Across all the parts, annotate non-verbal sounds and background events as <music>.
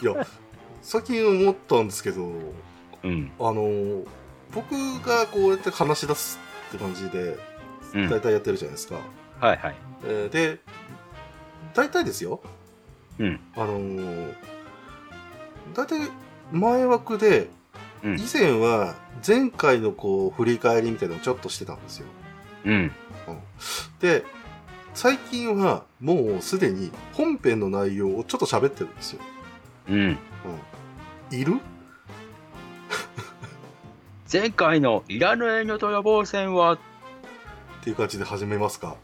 いや最近思ったんですけどうん。あの僕がこうやって話し出すって感じでうん。大体やってるじゃないですか、はいはい。えーで大体ですようん。あのー大体前枠でうん以前は前回のこう振り返りみたいなのをちょっとしてたんですようん。で最近はもうすでに本編の内容をちょっと喋ってるんですよ、うん。うん、いる？<laughs> 前回のいらぬ遠慮と予防戦は、っていう感じで始めますか？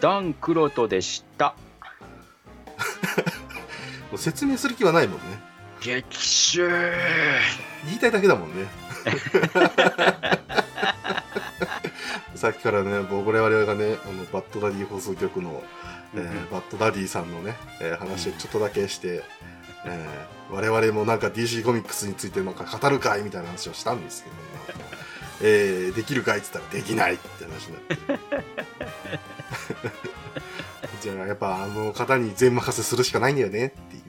ダン・クロトでした。<laughs> 説明する気はないもんね。激臭。言いたいだけだもんね。<laughs> さっきからね僕我々がねあのバッドダディ放送局の、えーバッドダディさんのね、えー話をちょっとだけして、えー我々もなんか DC コミックスについてなんか語るかいみたいな話をしたんですけども、えーできるかいって言ったらできないって話になって。<laughs> じゃあやっぱあの方に全任せするしかないんだよねっていう。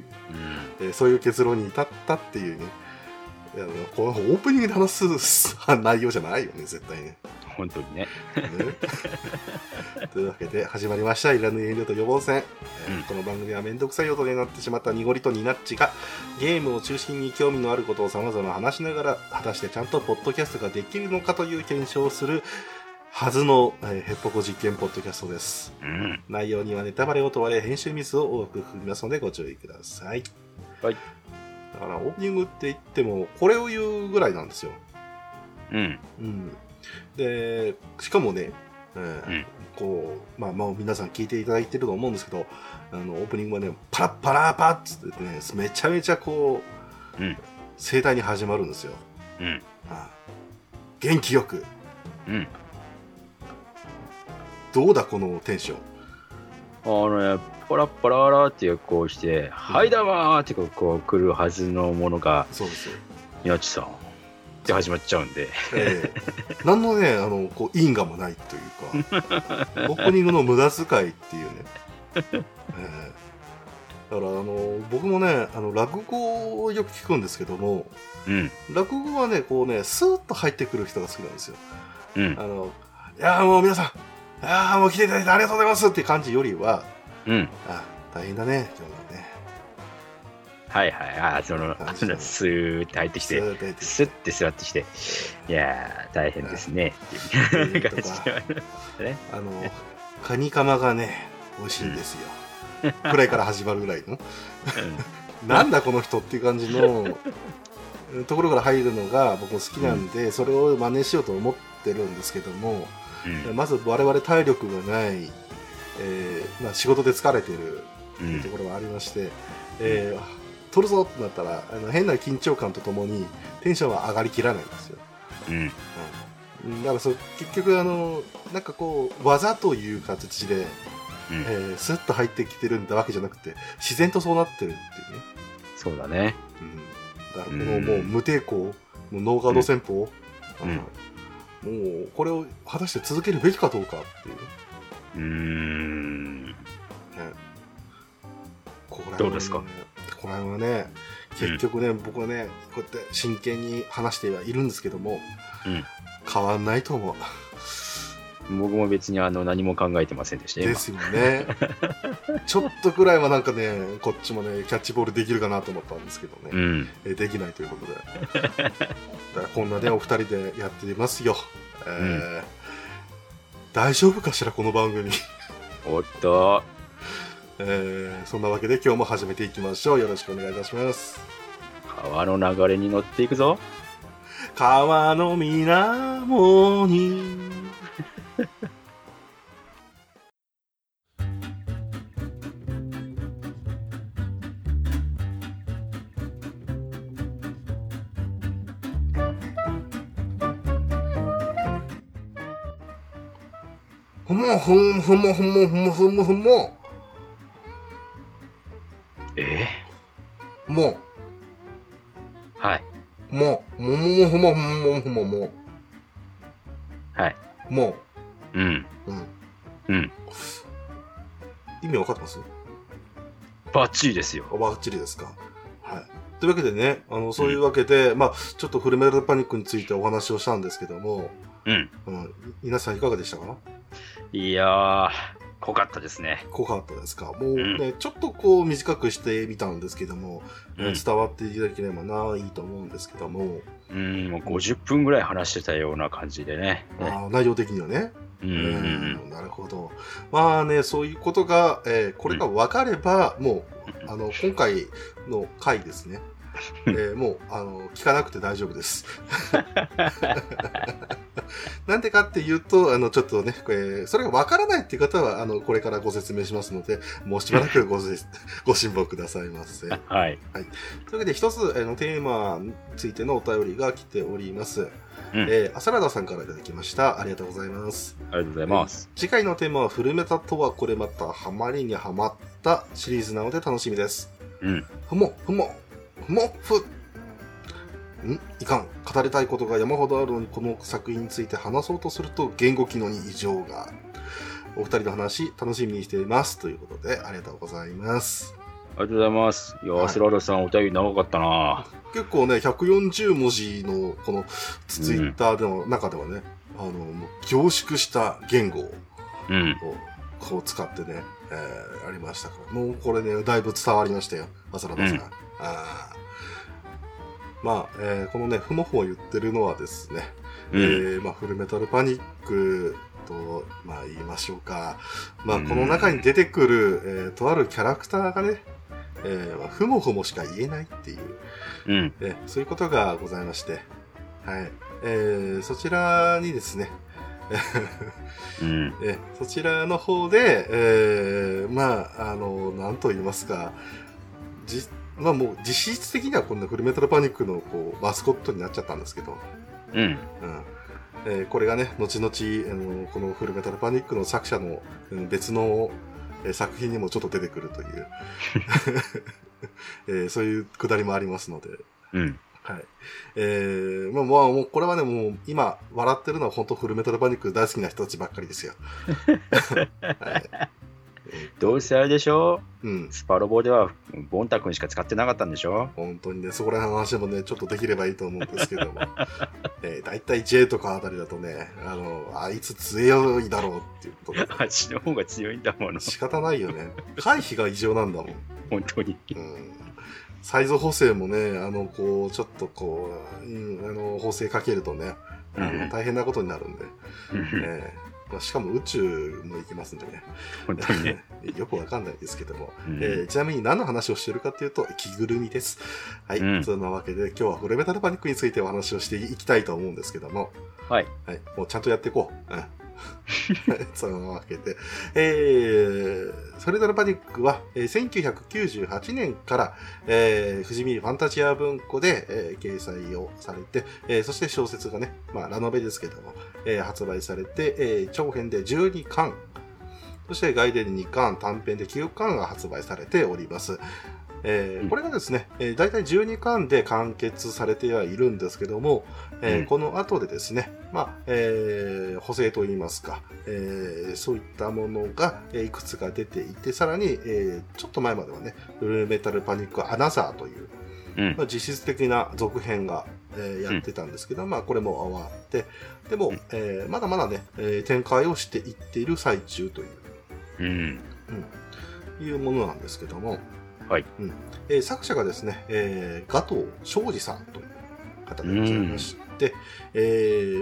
うん。えーそういう結論に至ったっていうねいやこのオープニングで話す内容じゃないよね絶対ね。本当にね。ね。というわけで始まりました「いらぬ遠慮と予防戦」えーうん。この番組は面倒くさい音になってしまった濁りとニナッチがゲームを中心に興味のあることをさまざま話しながら果たしてちゃんとポッドキャストができるのかという検証をするはずの、えーヘッポコ実験ポッドキャストです。うん。内容にはネタバレを問われ編集ミスを多く含みますのでご注意ください。はい。だからオープニングって言ってもこれを言うぐらいなんですよ。うん。うん、でしかもね、えーうん。こうまあまあ皆さん聞いていただいてると思うんですけどあのオープニングはねパラッパラーパッつってねめちゃめちゃこう、うん。盛大に始まるんですよ、うん。あ。元気よく。うん。どうだこのテンション？あのね、パラッパラってこうして、はいだわーってこうこう来るはずのものが、そうですよ、宮地さんって始まっちゃうんで。ええ何のねあのこう因果もないというかオープニングの無駄遣いっていうね、ええだからあの僕もねあの落語をよく聞くんですけどもうん。落語はねこうねスーッと入ってくる人が好きなんですようんあ。のいやーもう皆さんいやーもう来ていただいてありがとうございますっていう感じよりはうん。あ大変だね今日はねはいはい。あーその、スーって入ってきて、スーッと入ってきてスッて座ってきて、いやー、大変ですね。っていううん感じでね。あのカニカマがね美味しいんですよ、くらいから始まるぐらいのなんだこの人っていう感じのところから入るのが僕も好きなんで、それを真似しようと思ってるんですけども、うん。まず我々体力がない、えーまあ、仕事で疲れてるうん。ところがありまして、えー取るぞってなったらあの変な緊張感とともにテンションは上がりきらないんですよ、うん。うん、だからそう結局あのなんかこう技という形で、うん。えースッと入ってきてるんだわけじゃなくて自然とそうなってるっていうね、そうだね。うん、だからこのうんもう無抵抗もうノーガード戦法、うん。うんもうこれを果たして続けるべきかどうかっていうねうーん。ここら辺はねどうですか？ここら辺はね結局ね、僕はねこうやって真剣に話してはいるんですけども、うん。変わんないと思う。僕も別にあの何も考えてませんでした、今。ですよね。<laughs> ちょっとくらいはなんかねこっちもねキャッチボールできるかなと思ったんですけどね、うん。えーできないということで。だからこんなねお二人でやってますよ、えー大丈夫かしらこの番組、おっと、えーそんなわけで今日も始めていきましょう。よろしくお願いいたします。川の流れに乗っていくぞ。川の水面にもふんふもふもふもふもふもえ？もー、はい。ももももふもふもふももはい。もうん。うんうん。意味わかってます？バッチリですよ。バッチリですか？はい。というわけでね、あの、そういうわけで、まあ、ちょっとフルメタルパニックについてお話をしたんですけども、うん。うん、皆さんいかがでしたか？いやー、濃かったですね。濃かったですか？もうね、ちょっとこう短くしてみたんですけども、うん伝わっていただければな、いいと思うんですけども、うん、もう50分ぐらい話してたような感じでね。あー内容的にはね。うんうんうん。なるほど。まあね、そういうことが、えーこれが分かれば、もう、あの、今回の回ですね。<laughs> えーもう、あの、聞かなくて大丈夫です。<laughs> なんでかっていうと、あの、ちょっとね、これ、それが分からないっていう方は、あの、これからご説明しますので、もうしばらくごせ <laughs> ご辛抱くださいませ。というはい。わけで、一つ、あの、テーマについてのお便りが来ております。うんえー、アサラダさんからいただきました。ありがとうございます。ありがとうございます。次回のテーマはフルメタとはこれまたハマりにハマったシリーズなので楽しみです。うん。ふも、ふも、ふも、ふ。ん？いかん。語りたいことが山ほどあるのにこの作品について話そうとすると言語機能に異常が。お二人の話楽しみにしています。ということでありがとうございます。ありがとうございます。いやはいー、スラダさん、お便り長かったな結構ね、140文字のこのツイッターの中ではね、あの、もう凝縮した言語をうん。をこう使ってね、えーありましたから。もうこれね、だいぶ伝わりましたよ、アスラダさん。うんあーまあ、えーこのね、ふもふも言ってるのはですね、うん。えーまあ、フルメタルパニックと、まあ言いましょうか。まあ、うんこの中に出てくる、えーとあるキャラクターがね、えーまあ、ふもふもしか言えないっていう、うん。えーそういうことがございまして、はい。えーそちらにですね、うん。<laughs> えそちらの方で、えーまあ、あの、なんと言いますか、じ、まあもう実質的にはこのフルメタルパニックのこうマスコットになっちゃったんですけど、うん。うん。えーこれがね、後々、あの、このフルメタルパニックの作者のうん別の、えー作品にもちょっと出てくるという、<laughs> えーそういうくだりもありますので、うん。はい。えー、まあ、まあ、もう、これはね、もう、今、笑ってるのは本当フルメタルパニック大好きな人たちばっかりですよ。<laughs> はい。どうせあれでしょ？うん。スパロボでは、ボンタ君しか使ってなかったんでしょ？本当にね、そこら辺の話もね、ちょっとできればいいと思うんですけども。<laughs> えー、だいたい J とかあたりだとね、あの、あいつ強いだろうっていうことで、あっちの方が強いんだもの。仕方ないよね。回避が異常なんだもん。本当に。うん。サイズ補正もね、あの、こう、ちょっとこう、うん、あの、補正かけるとね、うん大変なことになるんで。うんええまあ、しかも宇宙も行きますんでね。本当にね。<laughs> よくわかんないですけども。うんえーちなみに何の話をしているかっていうと、着ぐるみです。はい。うんそんなわけで、今日はフルメタルパニックについてお話をしていきたいと思うんですけども。はい。はい。もうちゃんとやっていこう。うん。<laughs> そのわけで、えー、フルメタルパニックは、えー1998年から、えー、富士見ファンタジア文庫で、えー掲載をされて、えーそして小説がね、まあ、ラノベですけども、えー発売されて、えー長編で12巻、そして外伝2巻、短編で9巻が発売されております。えーうん。これがですね、えー、大体12巻で完結されてはいるんですけども、えーうん。この後でですね、まあ、えー補正といいますか、えーそういったものが、えーいくつか出ていて、さらに、えーちょっと前まではね、フルメタルパニックアナザーという、うん。まあ、実質的な続編が、えーやってたんですけど、まあこれも終わって、でも、うん。えーまだまだね、えー展開をしていっている最中という、うん。いうものなんですけども、はい。うん。えー作者がですね、えー、ガトー昌司さんという方でございまして、え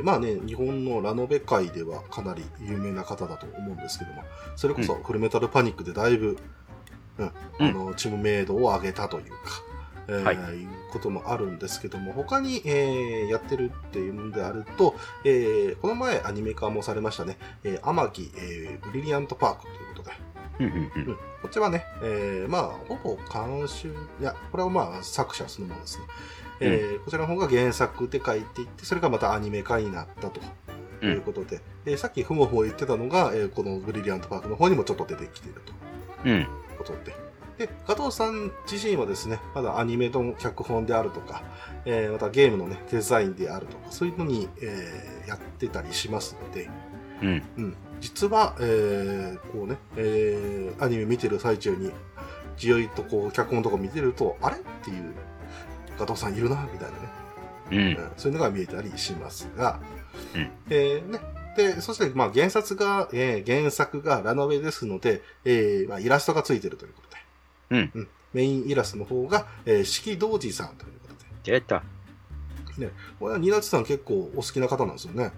ーまあね、日本のラノベ界ではかなり有名な方だと思うんですけども、それこそフルメタルパニックでだいぶ、うん、あの、知名度を上げたというか、えーはい。い、うこともあるんですけども、他に、えーやってるっていうのであると、えーこの前アニメ化もされましたね、えー、天城、えーブリリアントパークというこっちはね、えーまあ、ほぼ監修、いや、これはまあ、作者そのものですね。えーこちらの方が原作で書いていって、それがまたアニメ化になったということで、えーさっきふもふも言ってたのが、えーこのブリリアントパークの方にもちょっと出てきているとうん。いうことで。で、加藤さん自身はですね、まだアニメの脚本であるとか、えーまたゲームのね、デザインであるとか、そういうのに、えーやってたりしますので、うん。うん、実は、えーこうね、えーアニメ見てる最中に、じよいとこう、脚本のとこ見てると、あれ？っていう、加藤さんいるな、みたいなね。うん。うんそういうのが見えたりしますが、うん。えーね、で、そして、まあ、原作が、えー原作がラノベですので、えーまあ、イラストがついてるということで、うん。メインイラストの方が、えー、四季道寺さんということで、出た。これはニナツさん結構お好きな方なんですよね。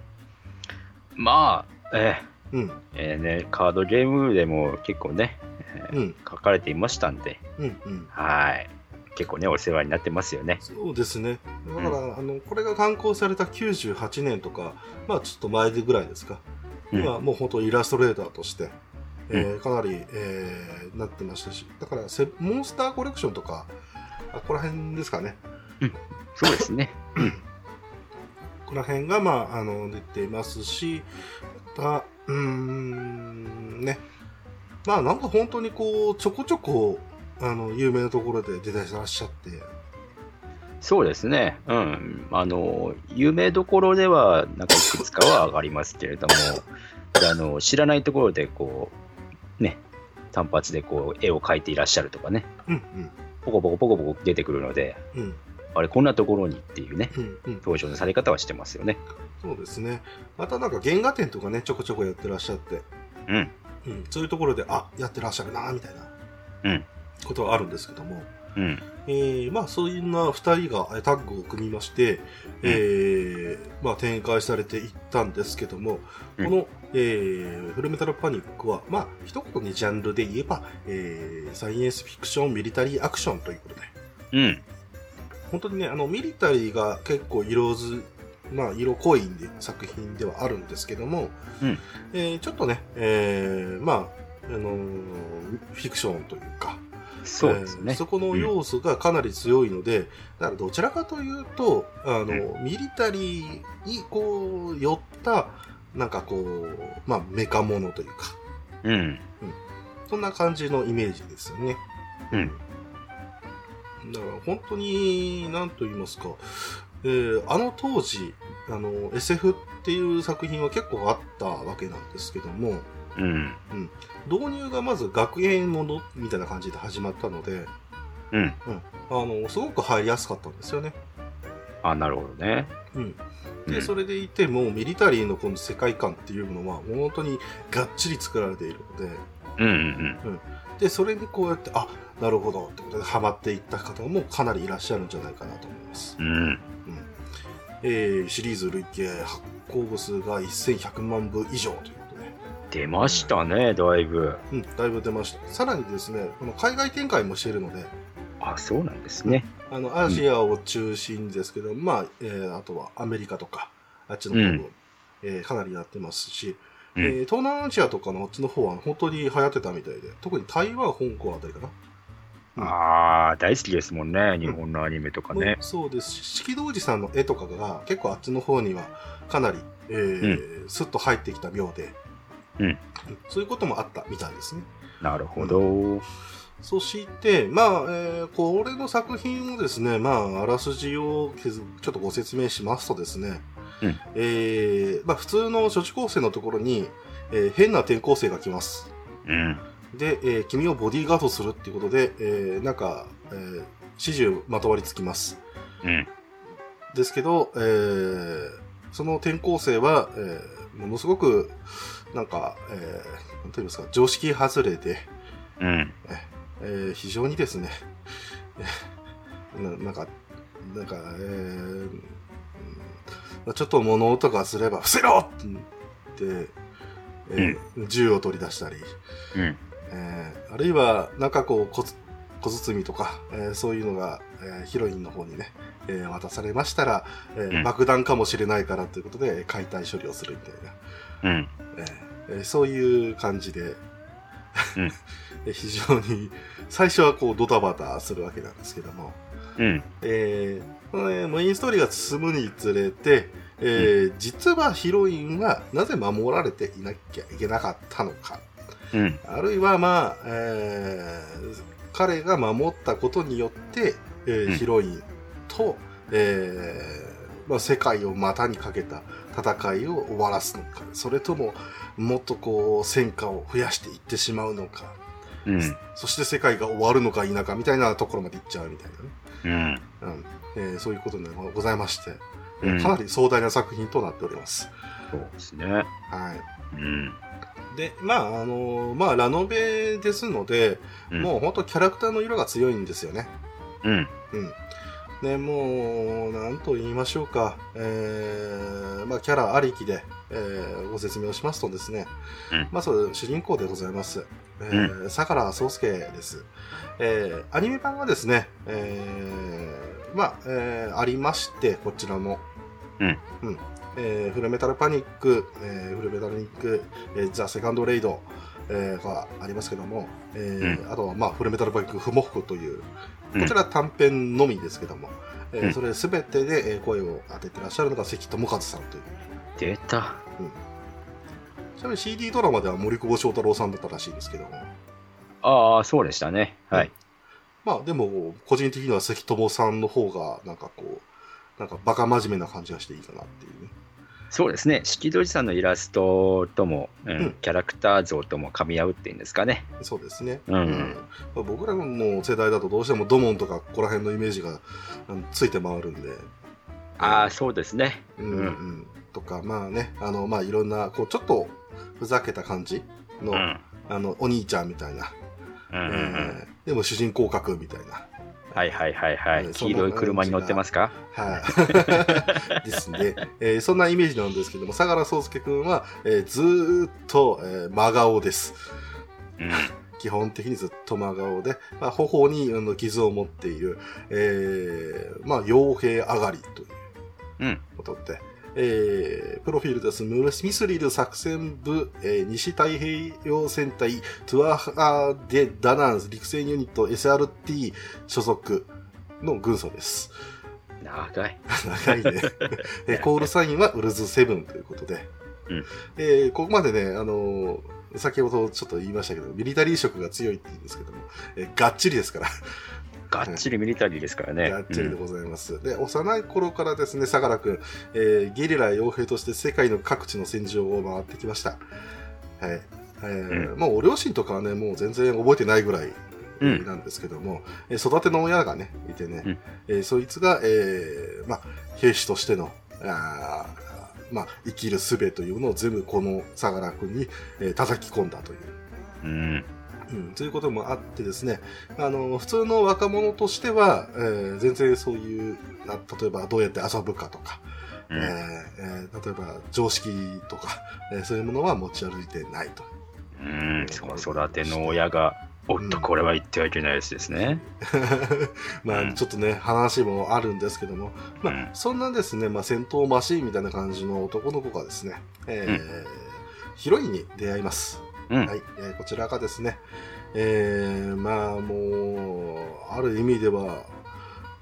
まあ、えうん、ーえーね、カードゲームでも結構ね、えーうん、書かれていましたんで、うん、うん。はい。結構ね、お世話になってますよね。そうですね。だから、あの、これが刊行された98年とか、まあ、ちょっと前でぐらいですか。うん今、もう本当イラストレーターとして、えーかなり、えーなってましたし、だからセ、モンスターコレクションとか、あここら辺ですかね。そうですね。この辺が、まあ、あの、出てますし、また、うーん、ね。まあ、なんか本当にこう、ちょこちょこ、あの、有名なところで出てらっしゃって、そうですね。うん。あの、有名どころでは、なんかいくつかは上がりますけれども、あの、知らないところで、こう、ね、単発でこう、絵を描いていらっしゃるとかね、うん、ポコポコポコポコ出てくるので、うん、うん、あれ、こんなところにっていうね、うん、うん。登場のされ方はしてますよね。そうですね。またなんか原画展とかね、ちょこちょこやってらっしゃって、うん。うん、そういうところで、あ、やってらっしゃるな、みたいな、うんことはあるんですけども、うん。えー、まあ、そういうな二人がえータッグを組みまして、えー、まあ、展開されていったんですけども、うんこの、えー、フルメタルパニックは、まあ、一言にジャンルで言えば、えー、サイエンスフィクション、ミリタリーアクションということで、うん。本当にね、あの、ミリタリーが結構色ず、まあ、色濃いんで作品ではあるんですけども、うんえーちょっとね、えー、まあ、あのーフィクションというか、そうですねえー。そこの要素がかなり強いので、だからどちらかというと、あの、ミリタリーにこう、寄った、なんかこう、まあ、メカものというか、うん。そんな感じのイメージですよね。うん。だから本当に、なんと言いますか、えーあの当時、あの、SF っていう作品は結構あったわけなんですけども、うん。導入がまず学園ものみたいな感じで始まったので、うん。あの、すごく入りやすかったんですよね。あ、なるほどね。うん。で、うんそれでいても、ミリタリーのこの世界観っていうのは、本当にがっちり作られているので、うんうんで、それにこうやって、あ、なるほどってことでハマっていった方もかなりいらっしゃるんじゃないかなと思います。うん。うん。えーシリーズ累計発行部数が1100万部以上ということで、出ましたね、だいぶ。うん、だいぶ出ました。さらにですね、この海外展開もしているので、あ、そうなんですね。あの、アジアを中心ですけど、まあ、えーあとはアメリカとか、あっちの方も、えーかなりやってますし、うんえー東南アジアとかのあっちの方は本当に流行ってたみたいで、特に台湾、香港あたりかな。うんああ、大好きですもんね、日本のアニメとかね。そうですし、四季道寺さんの絵とかが結構あっちの方にはかなり、えースッと入ってきた妙で、うんそういうこともあったみたいですね。なるほど。そして、まあ、えーこれの作品をですね、まあ、あらすじをちょっとご説明しますとですね、うんえーまあ、普通の女子高生のところに、えー変な転校生が来ます。うん。で、えー君をボディーガードするっていうことで、えーなんか、えー指示をまとわりつきます。うん。ですけど、えーその転校生は、えーものすごく、なんか、えー、なんと言いますか、常識外れで、うん。えー非常にですね、えーななんか、なんか、えーうんちょっと物音がすれば、伏せろって、えー銃を取り出したり、うん。えーあるいは、なんかこう、小つ小包とか、えーそういうのが、えーヒロインの方にね、えー渡されましたら、えーうん。爆弾かもしれないからということで、解体処理をするみたいな、うん。えーえーそういう感じ <laughs> で、非常に、最初はこう、ドタバタするわけなんですけども、うん。えーメインストーリーが進むにつれて、えー実はヒロインはなぜ守られていなきゃいけなかったのか、うん。あるいはまあ、えー彼が守ったことによって、えーうんヒロインと、えーまあ、世界を股にかけた戦いを終わらすのか、それとももっとこう戦果を増やしていってしまうのか、うん。そして世界が終わるのか否かみたいなところまで行っちゃうみたいうん。なね。うん。えーそういうことでございまして、えうんーかなり壮大な作品となっております。そうですね。はい。うん。で、まあ、あのまあ、ラノベですので、うんもう本当キャラクターの色が強いんですよね。うん。うん。ね、もう、なんと言いましょうか。えー、まあ、キャラありきで、えーご説明をしますとですね、うんまず、主人公でございます。えー相良宗介です。えーアニメ版がですね、えーまあ、えーありまして、こちらも。うん。うん。えーフルメタルパニック、えーフルメタルパニック、えーザ・セカンド・レイド、えーがありますけども、えーあとは、まあ、フルメタルパニック、フモフクという、うんこちら短編のみですけども、えーうんそれすべてでえー声を当ててらっしゃるのが関智和さんという。出た。ちなみに CD ドラマでは森久保祥太郎さんだったらしいですけども、ああ、そうでしたね。はい。まあでも、個人的には関智さんの方が、なんかこう、なんかバカ真面目な感じがしていいかなっていうね。そうですね。四季鳥さんのイラストとも、うんうんキャラクター像とも噛み合うっていうんですかね。そうですね。うんまあ僕らの世代だとどうしてもドモンとかここら辺のイメージがついて回るんで。ああ、そうですね。うんうん。とか、まあね、あの、まあいろんな、こう、ちょっとふざけた感じの、うん。あの、お兄ちゃんみたいな、うんうんうんえーでも主人公格みたいな。はいはいはいはい。うん黄色い車に乗ってますか？はい。ですね。えーそんなイメージなんですけども、相良宗介くんは、えーずーっと、えー真顔です。うん。基本的にずっと真顔で、まあ、頬にあの傷を持っている、えーまあ、傭兵上がりといううん。ことで、えープロフィールです。ムミスリル作戦部、えー西太平洋戦隊トゥアハデ・ダナンス陸戦ユニット SRT 所属の軍曹です。長い。長いね。えー <laughs> コールサインはウルズセブンということで、うんえーここまでね、あのー先ほどちょっと言いましたけど、ミリタリー色が強いって言うんですけども、えーがっちりですから、がっちりミリタリーですからね。がっちりでございます。で、幼い頃からですね、相良くん、えーゲリラ傭兵として世界の各地の戦場を回ってきました。はい。えーうもうお両親とかはね、もう全然覚えてないぐらいうんなんですけども、えー育ての親がね、いてね、うんえーそいつが、えーまあ、兵士としての、あーまあ、生きる術というのを全部この相良くんに、えー叩き込んだという。うん。うん、ということもあってですね、あの、普通の若者としては、えー全然そういう、な例えばどうやって遊ぶかとか、うん。えーえー例えば常識とか、えーそういうものは持ち歩いてないと。うん。育ての親が、おっと、これは言ってはいけないやつですね。<laughs> まあ、うんちょっとね、話もあるんですけども、まあ、うんそんなですね、まあ、戦闘マシーンみたいな感じの男の子がですね、えーヒロインに出会います。うん。はい、えーこちらがですね、えー、まあもう、ある意味では、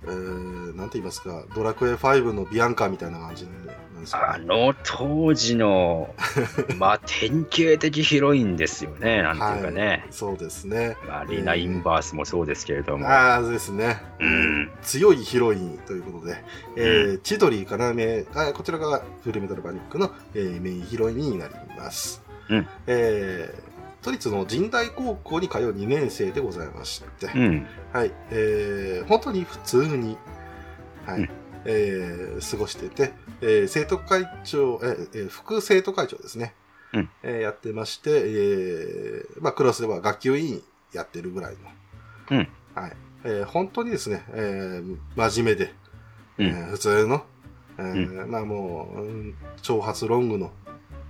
えー、なんて言いますか、ドラクエ5のビアンカみたいな感じなんですか、ね。あの当時の、<laughs> まあ、典型的ヒロインですよね、なんていうかね。そうですね。まあ、リナ・インバースもそうですけれども。ああ、ですね。うん。強いヒロインということで、えー千鳥かなめ、あこちらがフルメタルパニックの、えーメインヒロインになります。うん。えー都立の神代高校に通う2年生でございまして、うん。はい、えー本当に普通に、はい、うん。えー過ごしてて、えー生徒会長、えーえー副生徒会長ですね、うん。えーやってまして、えーまあ、クラスでは学級委員やってるぐらいの、うん。はい。えー本当にですね、えー真面目で、うん。えー普通の、えーまあもう、うん長髪ロングの、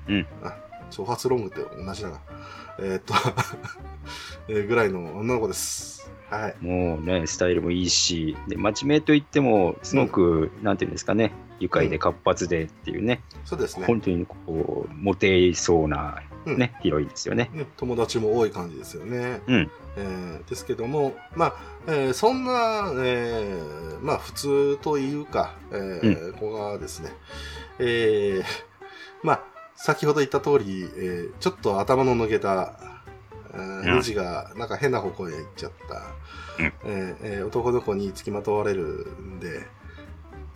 うん。あ長髪ロングって同じだな、えーっと、<laughs> えーぐらいの女の子です。はい。もうね、スタイルもいいし、で真面目といっても、すごく、なんていうんですかね、愉快で活発でっていうね、そうですね。本当にこう、モテそうな、ね、ヒロインですよね。ね友達も多い感じですよね。うん。えーですけども、まあ、えーそんな、えーまあ、普通というか、えー子がですね、えーまあ、先ほど言った通り、えーちょっと頭の抜けた、えーうんネジがなんか変な方向へ行っちゃった、うん。えーえー男の子につきまとわれるんで、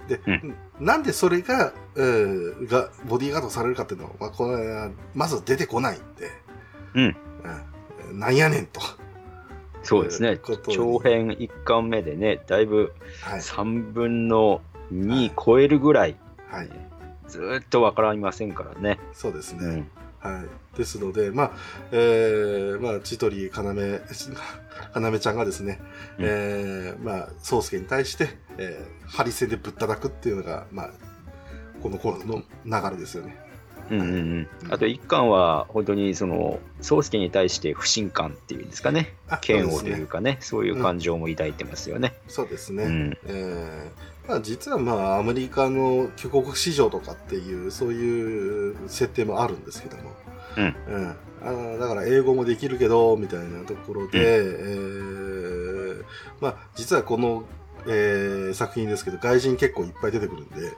で、うん。なんでそれが、えーが、ボディーガードされるかっていうのは、まあ、これはまず出てこないんで、うん。うんなんやねんと。そうですね。長編1巻目でね、だいぶはい、3分の2超えるぐらい、はい、ずーっとわかりませんからね。そうですね。うん。はい。ですので、まあ、えー、まあ、千鳥かなめ、かなめちゃんがですね、うんえー、まあ、宗介に対して、えー、ハリセンでぶったたくっていうのが、まあ、この頃の流れですよね。うんうんうん。あと1巻は、本当にその、宗介に対して不信感っていうんですかね。あ嫌悪というかね、そういう感情も抱いてますよね。そうですね。うん。えーまあ、実はまあアメリカの帰国市場とかっていうそういう設定もあるんですけども、うん。うん。あーだから英語もできるけどみたいなところで、えーまあ、実はこの、えー作品ですけど外人結構いっぱい出てくるんで、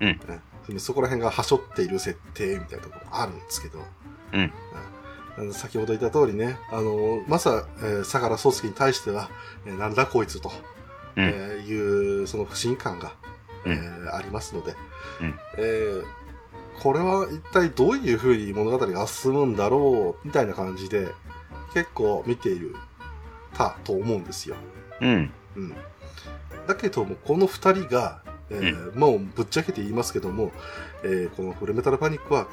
うん。うん。そこら辺がはしょっている設定みたいなところあるんですけど、うん。先ほど言った通りね、あの、まさ、えー相良宗介に対しては、えーなんだこいつと、うんえーいう、その不信感が、うんえーありますので、うんえーこれは一体どういうふうに物語が進むんだろう、みたいな感じで、結構見ている、たと思うんですよ。うん。うん。だけども、この二人が、えーもうぶっちゃけて言いますけども、えーこのフルメタルパニックは、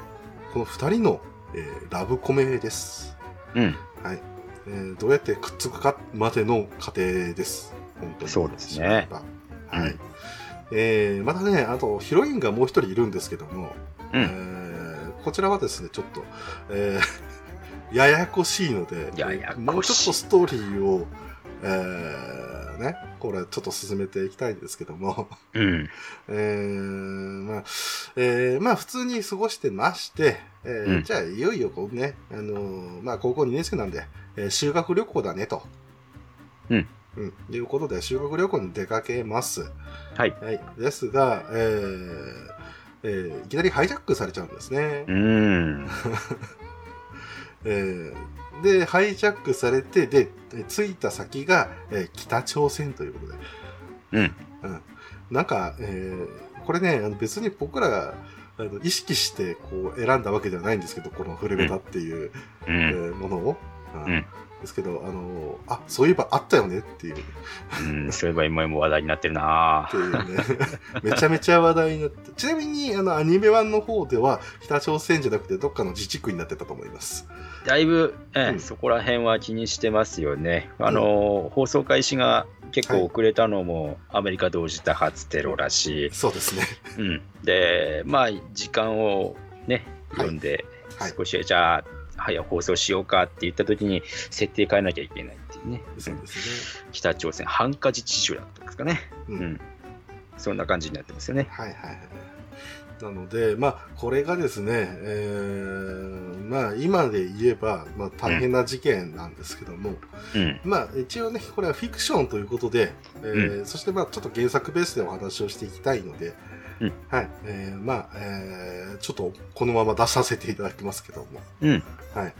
この二人の、えーラブコメです。うん。はい。えーどうやってくっつくかまでの過程です。本当に。そうですね。はい。うんえーまたね、あと、ヒロインがもう一人いるんですけども、うんえーこちらはですね、ちょっと、えーややこしいので、ややもうちょっとストーリーを、えーね、これちょっと進めていきたいんですけども、うん。<laughs> えーまあ、えーまあ普通に過ごしてまして、えーうんじゃあいよいよこうね、あのーまあ高校2年生なんで、えー修学旅行だねと。うん。うん。いうことで修学旅行に出かけます。はい。はい。ですが、えーえーいきなりハイジャックされちゃうんですね。うん。<laughs> えーで、ハイジャックされて、で、え着いた先が、えー北朝鮮ということで。うん。なんか、えーこれね、別に僕らがあの意識してこう選んだわけではないんですけど、このフルベタっていう、うえん。ーものを。うんうんですけど、あのあ、そういえばあったよねっていう、っうん。そういえば今も話題になってるなていうね、<laughs> めちゃめちゃ話題になって、ちなみにあのアニメ版の方では北朝鮮じゃなくてどっかの自治区になってたと思います。だいぶ、えうんそこら辺は気にしてますよね。あの、放送開始が結構遅れたのも、アメリカ同時多発テロらしい。そうですね。うん。で、まあ、時間をね、はい読んで、はい少し、じゃあ、早く放送しようかって言った時に、設定変えなきゃいけないっていうね。そうですね。北朝鮮、ハンカチ地主だったんですかね。ううんん。そんな感じになってますよね。はいはいはい。なので、まあ、これがですね、えーまあ、今で言えば、まあ、大変な事件なんですけども、うん。まあ、一応ね、これはフィクションということで、えーそして、まあ、ちょっと原作ベースでお話をしていきたいので、うんはい、えーまあ、えーちょっとこのまま出させていただきますけども、うん。はい。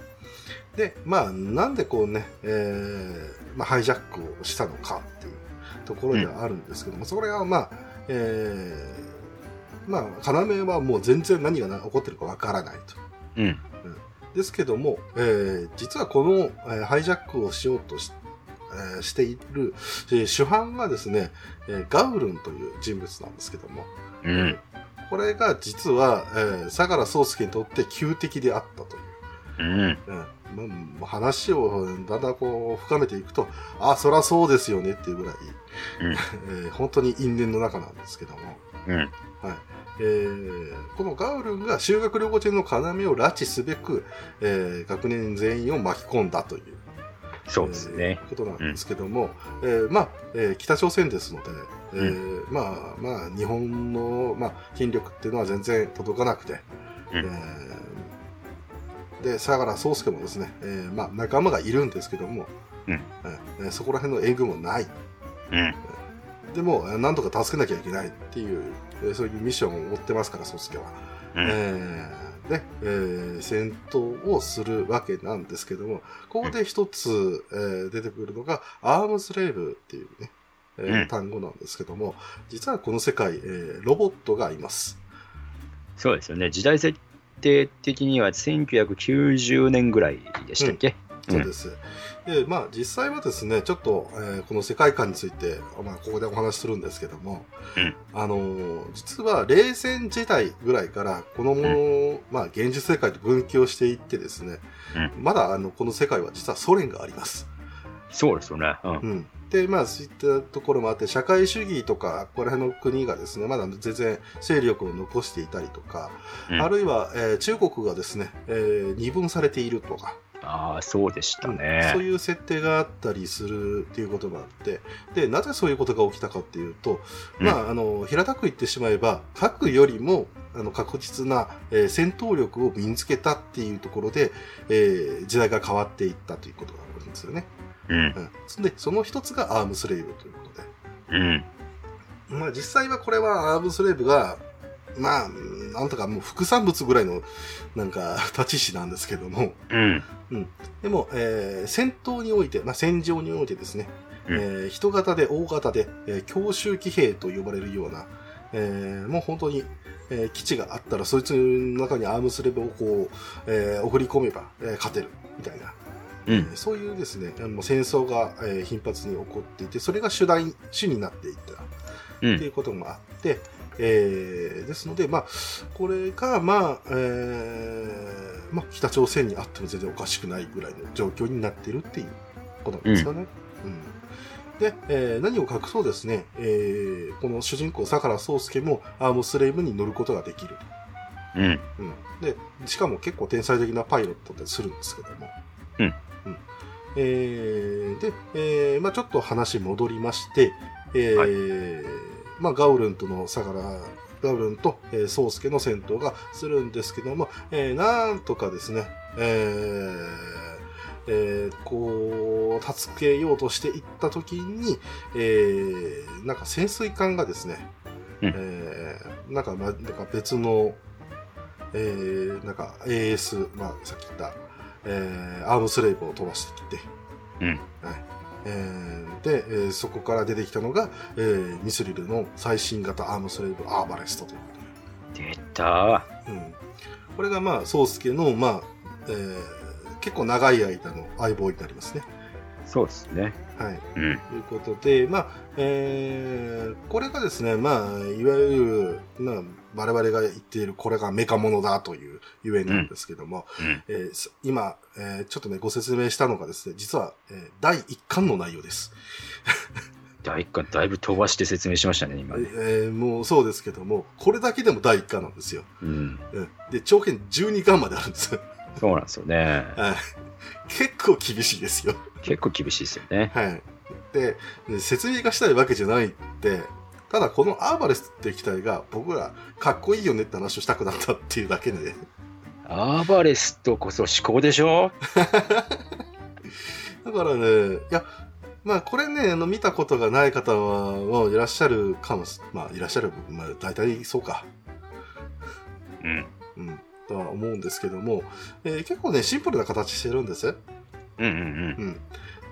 で、まあ、なんでこうね、えーまあ、ハイジャックをしたのかっていうところではあるんですけども、それはまあ、えーまあ、要はもう全然何が起こってるかわからないと。うん。ですけども、えー実はこの、えーハイジャックをしようとし,、えーしている、えー主犯がですね、えーガウルンという人物なんですけども、うん。これが実は、えー相良宗介にとって旧敵であったという。うん。うんまあ、話をだんだんこう深めていくと、あ、そらそうですよねっていうぐらい、<laughs> えー本当に因縁の中なんですけども、うん。はいえーこのガウルンが修学旅行中の要を拉致すべく、えー学年全員を巻き込んだという、そうですね。えーことなんですけども、えーまあ、えー北朝鮮ですので、えーまあ、まあ、日本の、まあ、筋力っていうのは全然届かなくて、うんえーで、相良宗介もですね、えーまあ、仲間がいるんですけども、うんえーそこら辺の援軍もない。うん。でも、えーなんとか助けなきゃいけないっていう、えーそういうミッションを持ってますから、宗介は。うん。えーで、えー戦闘をするわけなんですけども、ここで一つ、えー出てくるのが、アームスレーブっていうね、えーうん単語なんですけども、実はこの世界、えーロボットがいます。そうですよね。時代設定的には1990年ぐらいでしたっけ、そうです。で、まあ、実際はですね、ちょっと、えーこの世界観について、まあ、ここでお話しするんですけども、うんあのー実は冷戦時代ぐらいから、このものを、まあ、現実世界と分岐をしていってですね、うまだ、あの、この世界は実はソ連があります。そうですよね。うん。うん。で、まあ、そういったところもあって、社会主義とか、ここら辺の国がですね、まだ全然勢力を残していたりとか、うんあるいは、えー中国がですね、えー二分されているとか、ああ、そうでしたうんね。そういう設定があったりするっていうことがあって、で、なぜそういうことが起きたかっていうと、うんまあ、あの、平たく言ってしまえば、核よりも、あの、確実な、えー戦闘力を身につけたっていうところで、えー時代が変わっていったということがあるんですよね。うん。うんで、その一つがアームスレイブということで。うん。まあ、実際はこれはアームスレイブが、まあ、なんとかもう副産物ぐらいの、なんか、<laughs> 立ち位置なんですけども、うん。でも、えー戦闘において、まあ、戦場においてですね、うんえー人型で大型で、えー強襲騎兵と呼ばれるような、えーもう本当に、えー基地があったら、そいつの中にアームスレベをこう、えー送り込めば、えー勝てる、みたいな、うん。えーそういうですね、あの戦争が、えー頻発に起こっていて、それが主題、主になっていった。うん。っていうこともあって、えーですので、まあ、これが、まあ、えーまあ、北朝鮮にあっても全然おかしくないぐらいの状況になっているっていうことなんですよね。うんで、えー何を隠そうですね、えーこの主人公、相良宗介もアームスレイブに乗ることができる。うん。うん、で、しかも結構天才的なパイロットでするんですけども。うんえーで、えーまあちょっと話戻りまして、えーまあガウルンとの相良、ガウルンと、えー、宗介の戦闘がするんですけども、えーなんとかですね、えーえーこう、助けようとしていったときに、えーなんか潜水艦がですね、うんえーなんか、ま、なんか別の、えーなんか AS、まあ、さっき言った、えーアームスレイブを飛ばしてきて、うん。はいえーで、えーそこから出てきたのが、えーミスリルの最新型アームスレイブアーバレストということで出た。うん、これがまあ、宗介の、まあ、えー結構長い間の相棒になりますね。そうですね。はい。うん。ということで、まあ、えーこれがですね、まあ、いわゆる、まあ、我々が言っているこれがメカモノだというゆえんなんですけども、うん。えーす今、えーちょっとね、ご説明したのがですね、実は、えー第1巻の内容です。<laughs> 第一巻だいぶ飛ばして説明しましたね、今ね。えーもうそうですけども、これだけでも第1巻なんですよ。うん。うんで、長編12巻まであるんですよ。そうなんですよね。はい結構厳しいですよ。結構厳しいですよね。はい。で、で説明がしたいわけじゃないって、ただこのアーバレスっていう機体が僕らかっこいいよねって話をしたくなったっていうだけで、アーバレストこそ思考でしょ？<laughs> だからね、いや、まあこれね、あの見たことがない方はいらっしゃるかもし、まあいらっしゃる、まあ大体そうか。うん。うん。とは思うんですけども、えー結構ね、シンプルな形してるんです。うんうんうん。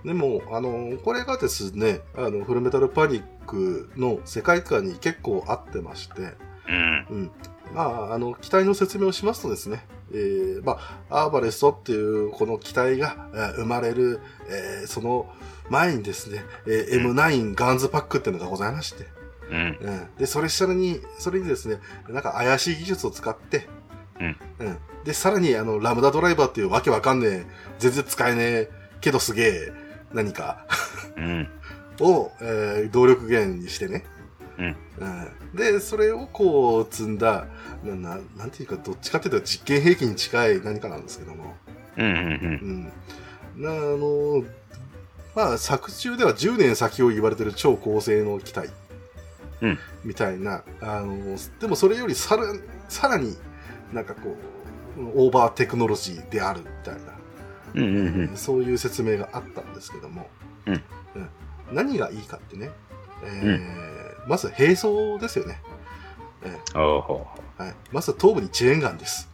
でも、あの、これがですね、あの、フルメタルパニックの世界観に結構合ってまして、うん。うん。まあ、あの、機体の説明をしますとですね、えー、まあ、アーバレストっていうこの機体が、えー生まれる、えーその前にですね、えー M9 ガンズパックっていうのがございまして、うん。うん。で、それ下に、それにですね、なんか怪しい技術を使って、うん。うん。で、さらに、あの、ラムダドライバーっていうわけわかんねえ、全然使えねえ、けどすげえ、何かうん。を、えー動力源にしてね。うん。うん。で、それをこう、積んだ、な、ななんていうか、どっちかっていうと実験兵器に近い何かなんですけども。うん。うん。うん。な、あの、まあ、作中では10年先を言われてる超高性能機体。うんみたいな、あの、でもそれよりさら、さらになんかこう、オーバーテクノロジーであるみたいな、うん。うん。うん。そういう説明があったんですけども、うんうん何がいいかってね、えーまず並走ですよね、えーはい。まず頭部にチェーンガンです。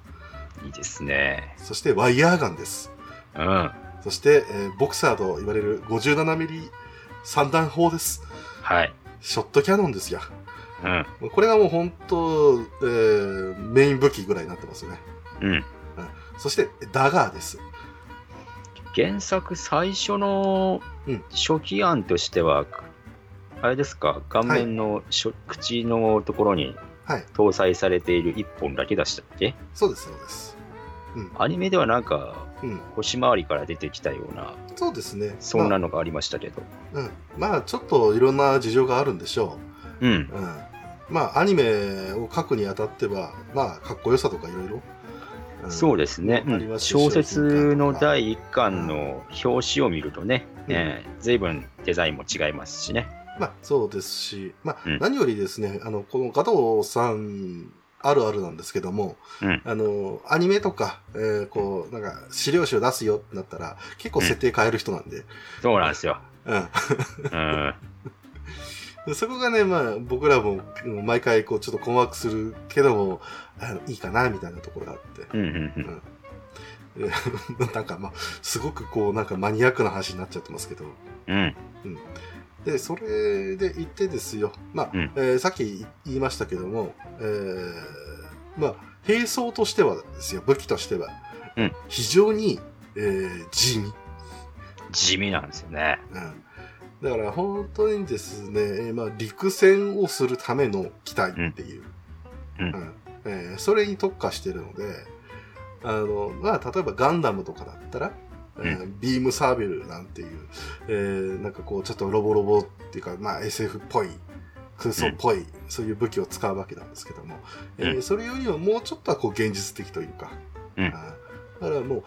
いいですね。そしてワイヤーガンです。うん。そして、えーボクサーと言われる 57mm 三段砲です。はい。ショットキャノンですよ。うん。これがもう本当、えーメイン武器ぐらいになってますよね。うん。そして、ダガーです。原作最初のうん初期案としては、あれですか、顔面のしょ、口のところにはい。搭載されている1本だけでしたっけ？そうです、そうです。うん。アニメではなんか、うん。星回りから出てきたような、そうですね。そんなのがありましたけど。まあ、うん。まあ、ちょっといろんな事情があるんでしょうんう。。うん。まあ、アニメを書くにあたっては、まあ、かっこよさとかいろいろ。うんそうですね、うん小説の第1巻の表紙を見るとね、うんえー随分デザインも違いますしね。まあ、そうですし、まあ、うん何よりですね、あの、この加藤さん、あるあるなんですけども、うんあの、アニメとか、えーこう、なんか、資料集出すよってなったら、結構設定変える人なんで、そうなんですよ。うん。うん。でそこがね、まあ、僕らも、うん毎回、こう、ちょっと困惑するけども、あのいいかな、みたいなところがあって。うん <laughs> なんか、まあ、すごくこう、なんかマニアックな話になっちゃってますけど。うん。で、それで言ってですよ。まあ、うんえーさっき言いましたけども、えーまあ、兵装としてはですよ、武器としては、うん非常に、えー地味。地味なんですよね。うん。だから本当にですね、えーまあ、陸戦をするための機体っていう、うん。えーそれに特化してるので、あの、まあ、例えばガンダムとかだったら、えービームサーベルなんていう、えーなんかこう、ちょっとロボロボっていうか、まあ、SF っぽい、空想っぽい、そういう武器を使うわけなんですけども、えーうん。それよりはもうちょっとはこう、現実的というか、うん。だからもう、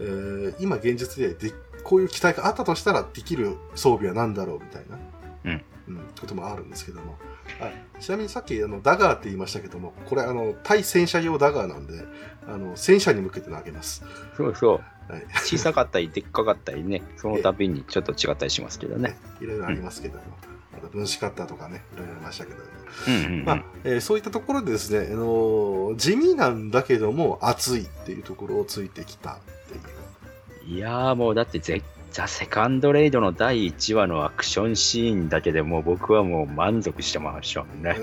えー今現実ででこういう機体があったとしたらできる装備は何だろうみたいな、うん。うん。こともあるんですけども。あちなみにさっきあのダガーって言いましたけどもこれあの対戦車用ダガーなんであの戦車に向けて投げます、そうそう。はい。小さかったり、でっかかったりね、<laughs> その度にちょっと違ったりしますけどね。い。ろいろありますけども、あと分子カッターとかねいろいろありましたけども、うんうんうん。まあえーそういったところでですね、あのー地味なんだけども熱いっていうところをついてきたいやーもうだってゼ、ザ・セカンドレイドの第1話のアクションシーンだけでもう僕はもう満足してましたもんね。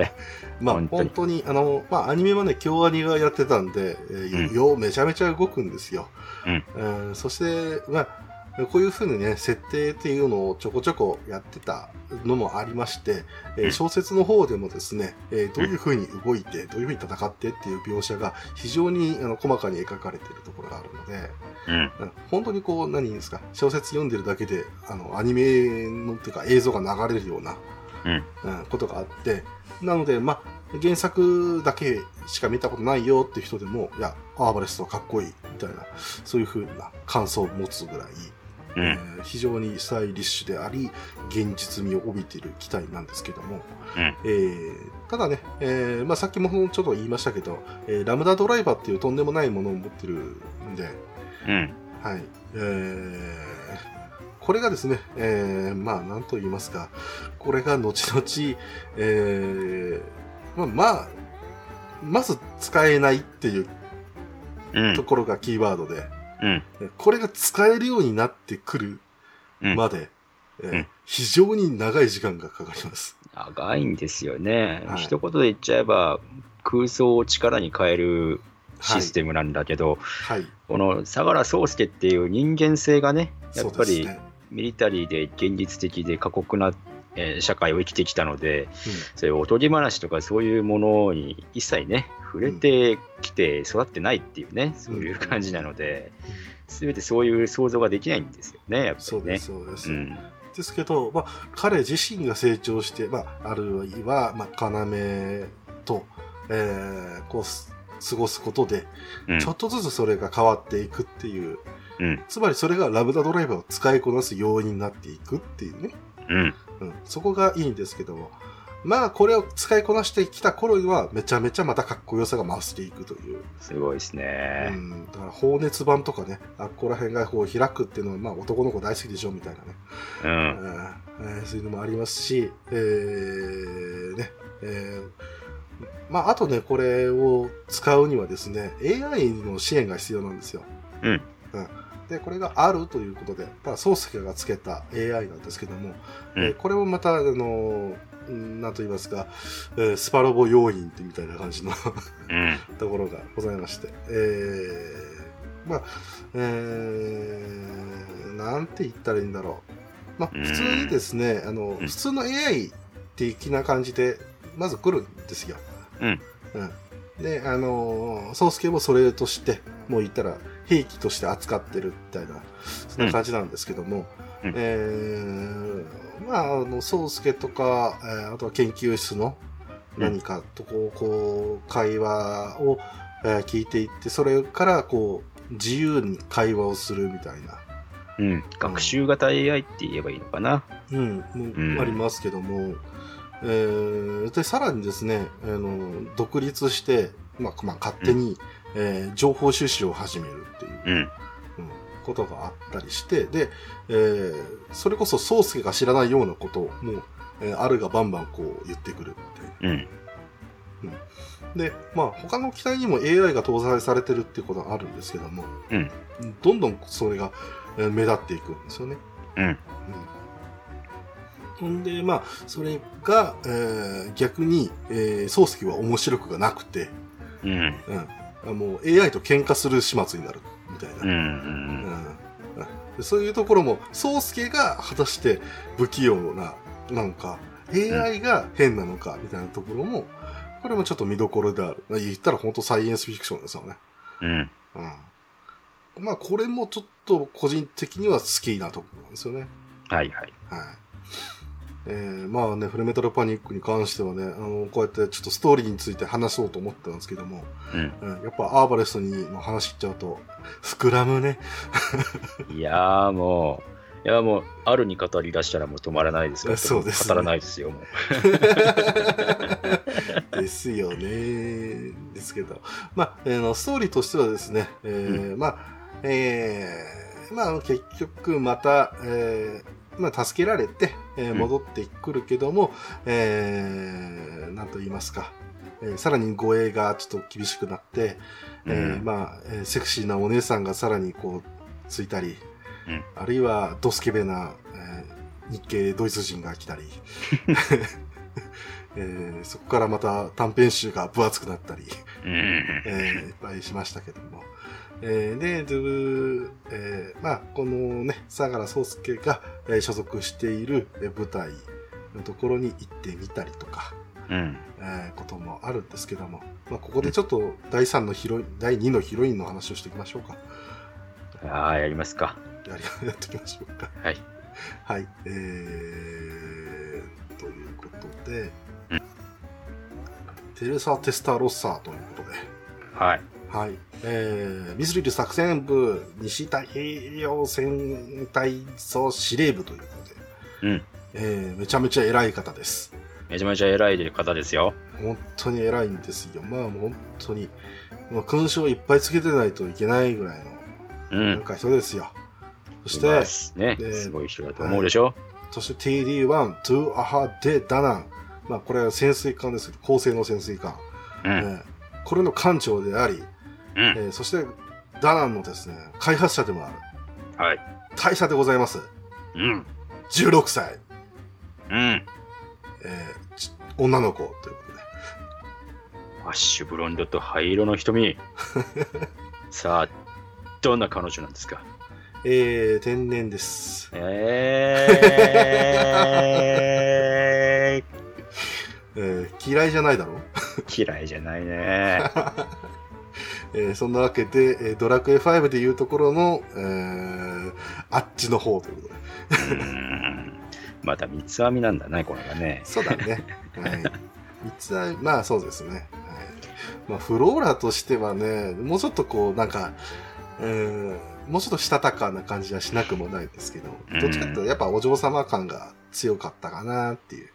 <laughs> まあ本当に。本当にあの、まあ、アニメはね京アニがやってたんで、えーうん。ようめちゃめちゃ動くんですよ、うん。うんそしてまあこういうふうにね設定っていうのをちょこちょこやってたのもありまして、えーうん小説の方でもですね、えーどういうふうに動いてどういうふうに戦ってっていう描写が非常にあの細かに描かれているところがあるので、うん。うん本当にこう何ですか？小説読んでるだけであのアニメのっていうか映像が流れるようなうん。うんことがあって、なので、まあ、原作だけしか見たことないよって人でも、いや、アーバレストかっこいい、みたいな、そういう風な感想を持つぐらい、うん。えー非常にスタイリッシュであり、現実味を帯びている機体なんですけども、うんえーただね、えーまあ、さっきもちょっと言いましたけど、えーラムダドライバーっていうとんでもないものを持ってるんで、うん。はい。えーこれがですね、えーまあ、なんと言いますか、これが後々、えーまあ、まあ、まず使えないっていううんと。ころがキーワードで、うん。これが使えるようになってくるうん。まで、えーうん非常に長い時間がかかります。長いんですよね。はい一言で言っちゃえば、空想を力に変えるシステムなんだけど、はい。この相良宗介っていう人間性がね、やっぱり。ミリタリーで現実的で過酷な、えー社会を生きてきたので、そういうおとぎ話とかそういうものに一切ね、触れてきて育ってないっていうね、そういう感じなので、すべてそういう想像ができないんですよね、やっぱりねそうです、。そうです。けど、まあ、彼自身が成長して、まあ、あるいは、まあ、要と、えーこうす、過ごすことで、うんちょっとずつそれが変わっていくっていう、うん。つまりそれがラムダドライバーを使いこなす要因になっていくっていうね、うん。うん、そこがいいんですけども、まあ、これを使いこなしてきた頃には、めちゃめちゃまたかっこよさが増していくという、すごいですうね。ん、だから放熱板とかね、あっこら辺がこう開くっていうのは、まあ、男の子大好きでしょみたいなね、うん。えーそういうのもありますし、えーね、えーまあ、あとね、これを使うにはですね、AI の支援が必要なんですよ。うん。で、これがあるということで、まあ、宗介がつけた AI なんですけども、うんえーこれもまた、あのうんなんと言いますか、えースパロボ要員ってみたいな感じのうん。<laughs> ところがございまして、えーまあ、えー、なんて言ったらいいんだろう。まあ、普通にですね、あの、うん普通の AI 的な感じで、まず来るんですよ。うん。うん。で、あのー、ソースケもそれとして、もう言ったら、兵器として扱ってるみたいな、そんな感じなんですけども、うん。えー、まあ、あの、ソースケとか、えーあとは研究室の何かとこう、こう、会話を、えー聞いていって、それから、こう、自由に会話をするみたいな、うん。学習型 AI って言えばいいのかな。うん、うん。もありますけども、えーで、さらにですね、あの、独立して、まあ、まあ、勝手に、えー情報収集を始めるっていう、うん。うんことがあったりして、で、えーそれこそ、宗介が知らないようなことを、もう、えーあるがバンバンこう言ってくるみたいな。うん。で、まあ、他の機体にも AI が搭載されてるってことがあるんですけども、うん。どんどんそれがえー目立っていくんですよね。うん。ほんで、まあ、それが、えー逆に、えー、宗介は面白くがなくて、うん。うん、もう AI と喧嘩する始末になる、みたいな。うん。う。うんんでそういうところも、宗介が果たして不器用な、なんか、AI が変なのか、みたいなところも、これもちょっと見どころである。まあ言ったら本当サイエンスフィクションですよね。うん。うん。まあ、これもちょっと個人的には好きなところなんですよね。はいはい。はい。えー、まあね、フルメタルパニックに関してはね、あの、こうやってちょっとストーリーについて話そうと思ってたんですけども、うん。うん、やっぱアーバレストにの話しちゃうと、膨らむね。<laughs> いやーもう、いやもう、あるに語り出したらもう止まらないですから、<laughs> そうですね語らないですよ、もう。<laughs> ですよね。ですけど。まあ、えーの、ストーリーとしてはですね、えーまあ、えーまあ、結局また、えーまあ、助けられて、えーうん。戻ってくるけども、えーなんと言いますか、えーさらに護衛がちょっと厳しくなって、えーうん。まあ、えーセクシーなお姉さんがさらにこう、ついたり、うん。あるいはドスケベな、えー日系ドイツ人が来たり、<laughs> <laughs> えーそこからまた短編集が分厚くなったり、うん。えーいっぱいしましたけども。えーで、ドゥえーまあ、このね、相良宗介が、えー所属しているえー部隊のところに行ってみたりとか、うん。えーこともあるんですけども、まあ、ここでちょっと第3のヒロイン、第2のヒロインの話をしていきましょうか。ああ、やりますか。やり、やっていきましょうか。はい。はい。えー、ということで、うんテレサ・テスタロッサーということで、はい。はい。えー、ミスリル作戦部、西太平洋戦隊総司令部ということで、うん。えー、めちゃめちゃ偉い方です。めちゃめちゃ偉い方ですよ。本当に偉いんですよ。まあ、本当に、もう勲章をいっぱいつけてないといけないぐらいの、うなんん。か人ですよ。そして、すね。ですごい人だと思うでしょ。そして TD1、トゥアハデダナン。まあ、これは潜水艦ですけど、高性能潜水艦。うん。えーこれの艦長であり、うん。えーそして、ダナンのですね、開発者でもある、はい。大佐でございます。うん。16歳、うん。えーち女の子ということで。マッシュブロンドと灰色の瞳。<laughs> さあ、どんな彼女なんですか？えー、天然です。え <laughs> えー嫌いじゃないだろ <laughs> 嫌いじゃないね。えーそんなわけで、えードラクエ5でいうところの、えーあっちの方ということで。また三つ編みなんだね、これがね。そうだね。はい。三つは、まあそうですね。はい。まあフローラとしてはね、もうちょっとこう、なんか、うーん、もうちょっとしたたかな感じはしなくもないですけど、うんどっちかというとやっぱお嬢様感が強かったかなっていう。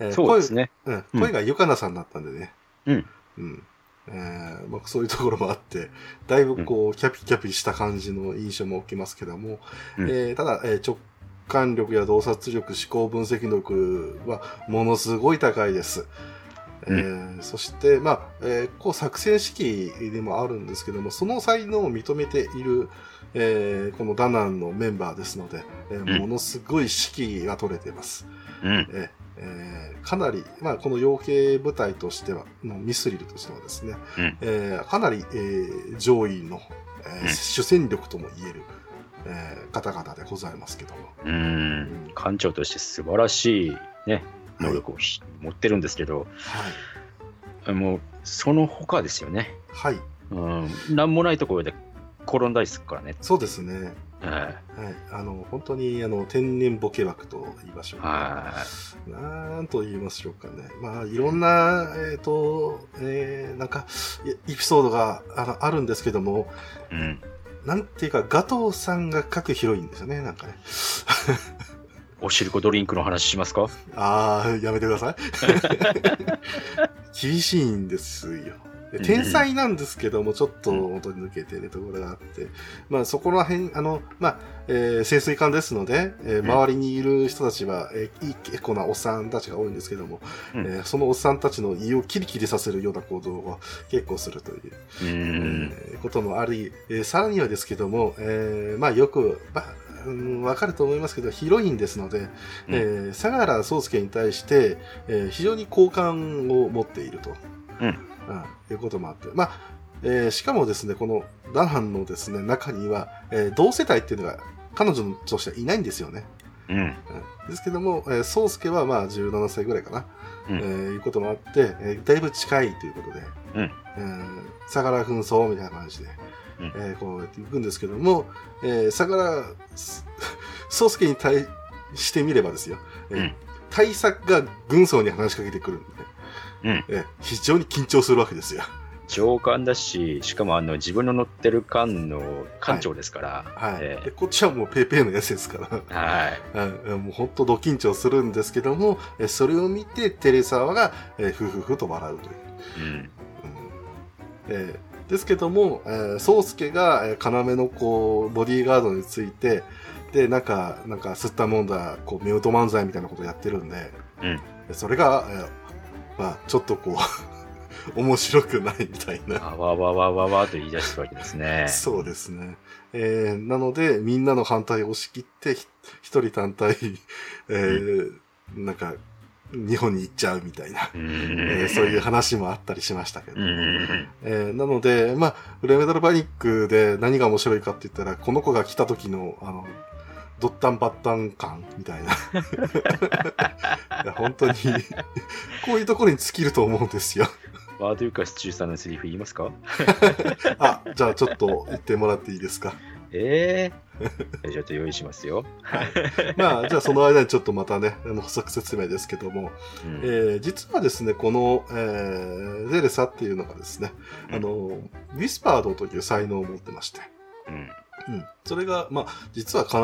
えーそうですね。うん声がゆかなさんだったんでね。うん。うん。えーまあ、そういうところもあって、だいぶこう、キャピキャピした感じの印象も受けますけども、うんえーただ、えー直感力や洞察力、思考分析力はものすごい高いです。えーそして、まあ、えーこう作戦指揮でもあるんですけども、その才能を認めている、えーこのダナンのメンバーですので、えーうんものすごい指揮が取れています。うん。ええーかなり、まあ、この傭兵部隊としては、のミスリルとしてはですね、うんえーかなり、えー上位の、えー主戦力とも言える、えー方々でございますけども。うん、館長として素晴らしいね、能力をひ持ってるんですけど、はい。もう、その他ですよね。はい。うん、なんもないところで転んだりするからね。そうですね。えはい。あの、本当に、あの、天然ボケ枠と言いましょうえか。はなんと言いましょうかね。まあ、いろんな、えっ、と、えー、なんか、いエピソードがあのあるんですけども、い。うん。なんていうか、ガトーさんが書くヒロインですよね、なんかね。おしるこドリンクの話しますか？あー、やめてください。<laughs> 厳しいんですよ。で天才なんですけども、ちょっと本当に抜けてるところがあって、まあそこら辺、あの、まあ、えー潜水艦ですので、えーん。周りにいる人たちは、えーいい結構なおっさんたちが多いんですけども、うん。えーそのおっさんたちの胃をキリキリさせるような行動を結構するという、うえん。ーこともあり、えーさらにはですけども、えーまあよく、まあうんわかると思いますけど、ヒロインですので、えー相良宗介に対して、えー非常に好感を持っていると、うんいうこともあって、まあえーしかもですね、このダナンのですね、中には、えー同世代っていうのが彼女としてはいないんですよね。うん。うん。ですけども、えー、宗介はまあ17歳ぐらいかな、うん。えーいうこともあって、えーだいぶ近いということで、うん。えー相良紛争みたいな感じで、うん。えーこうやっていくんですけども、えー相良宗介に対してみればですよ、えーうん。対策が軍曹に話しかけてくるんで、うん。えー非常に緊張するわけですよ。上官だし、しかもあの自分の乗ってる艦の艦長ですから、はい。えでこっちはもうペーペーのやつですから。えはい。は <laughs> いもう本当ド緊張するんですけども、えそれを見てテレサが、えーふふふと笑うという。うん。うんえーですけども、えー、宗介が、えー要のこうボディーガードについて、で、なんか、なんか、吸ったもんだ、こう、夫婦漫才みたいなことやってるんで、うんでそれが、えーまあ、ちょっとこう、<laughs> 面白くないみたいな。あわわわわわと言い出すわけですね。そうですね。えーなので、みんなの反対を押し切って、ひ一人単体、えーなんか、日本に行っちゃうみたいな、うんえーそういう話もあったりしましたけど。うん。えーなので、まあ、フレメタルパニックで何が面白いかって言ったら、この子が来た時の、あの、ドッタンバッタン感みたいな。いや本当に、こういうところに尽きると思うんですよ。ワードユカス中さんのセリフ言いますか？あ、じゃあちょっと言ってもらっていいですか？ええ <laughs> ちょっと用意しますよ。まあ、じゃあその間にちょっとまたね、あの補足説明ですけども、うんえー実はですね、この、えーゼレサっていうのがですね、あの、ウィスパードという才能を持ってまして、うんうん。それが、まあ、実は要、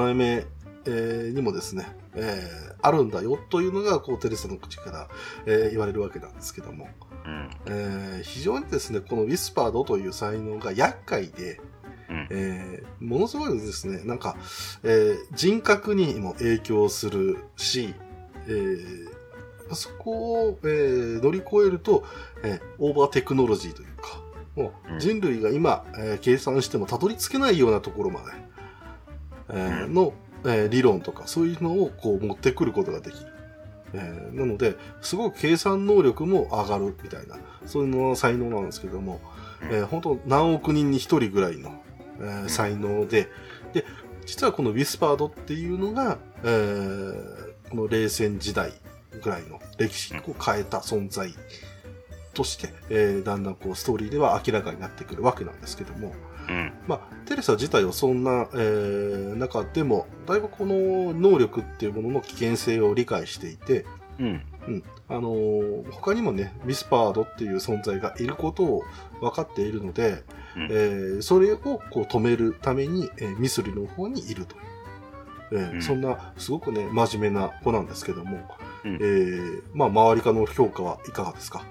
えーにもですね、えーあるんだよというのが、こう、テレサの口から、えー言われるわけなんですけども、うん。えー非常にですね、このウィスパードという才能が厄介で、うん。えーものすごいですね、なんか、えー人格にも影響するし、えーそこを、えー乗り越えると、えーオーバーテクノロジーというか、もううん。人類が今、えー計算してもたどり着けないようなところまで、えーうん。の、えー理論とかそういうのをこう持ってくることができる。えーなので、すごく計算能力も上がるみたいな、そういうのが才能なんですけども、うん。えー本当何億人に一人ぐらいの、えー才能で、で、実はこのウィスパードっていうのが、えーこの冷戦時代ぐらいの歴史を変えた存在として、えーだんだんこうストーリーでは明らかになってくるわけなんですけども、うん。まあ、テレサ自体はそんな、えー中でも、だいぶこの能力っていうものの危険性を理解していて、うん。うん。あのー他にもね、ウィスパードっていう存在がいることを分かっているので、うん。えーそれをこう止めるために、えーミスリの方にいると。いう。えーうん。そんな、すごくね、真面目な子なんですけども、うん。えーまあ、周りからの評価はいかがですか？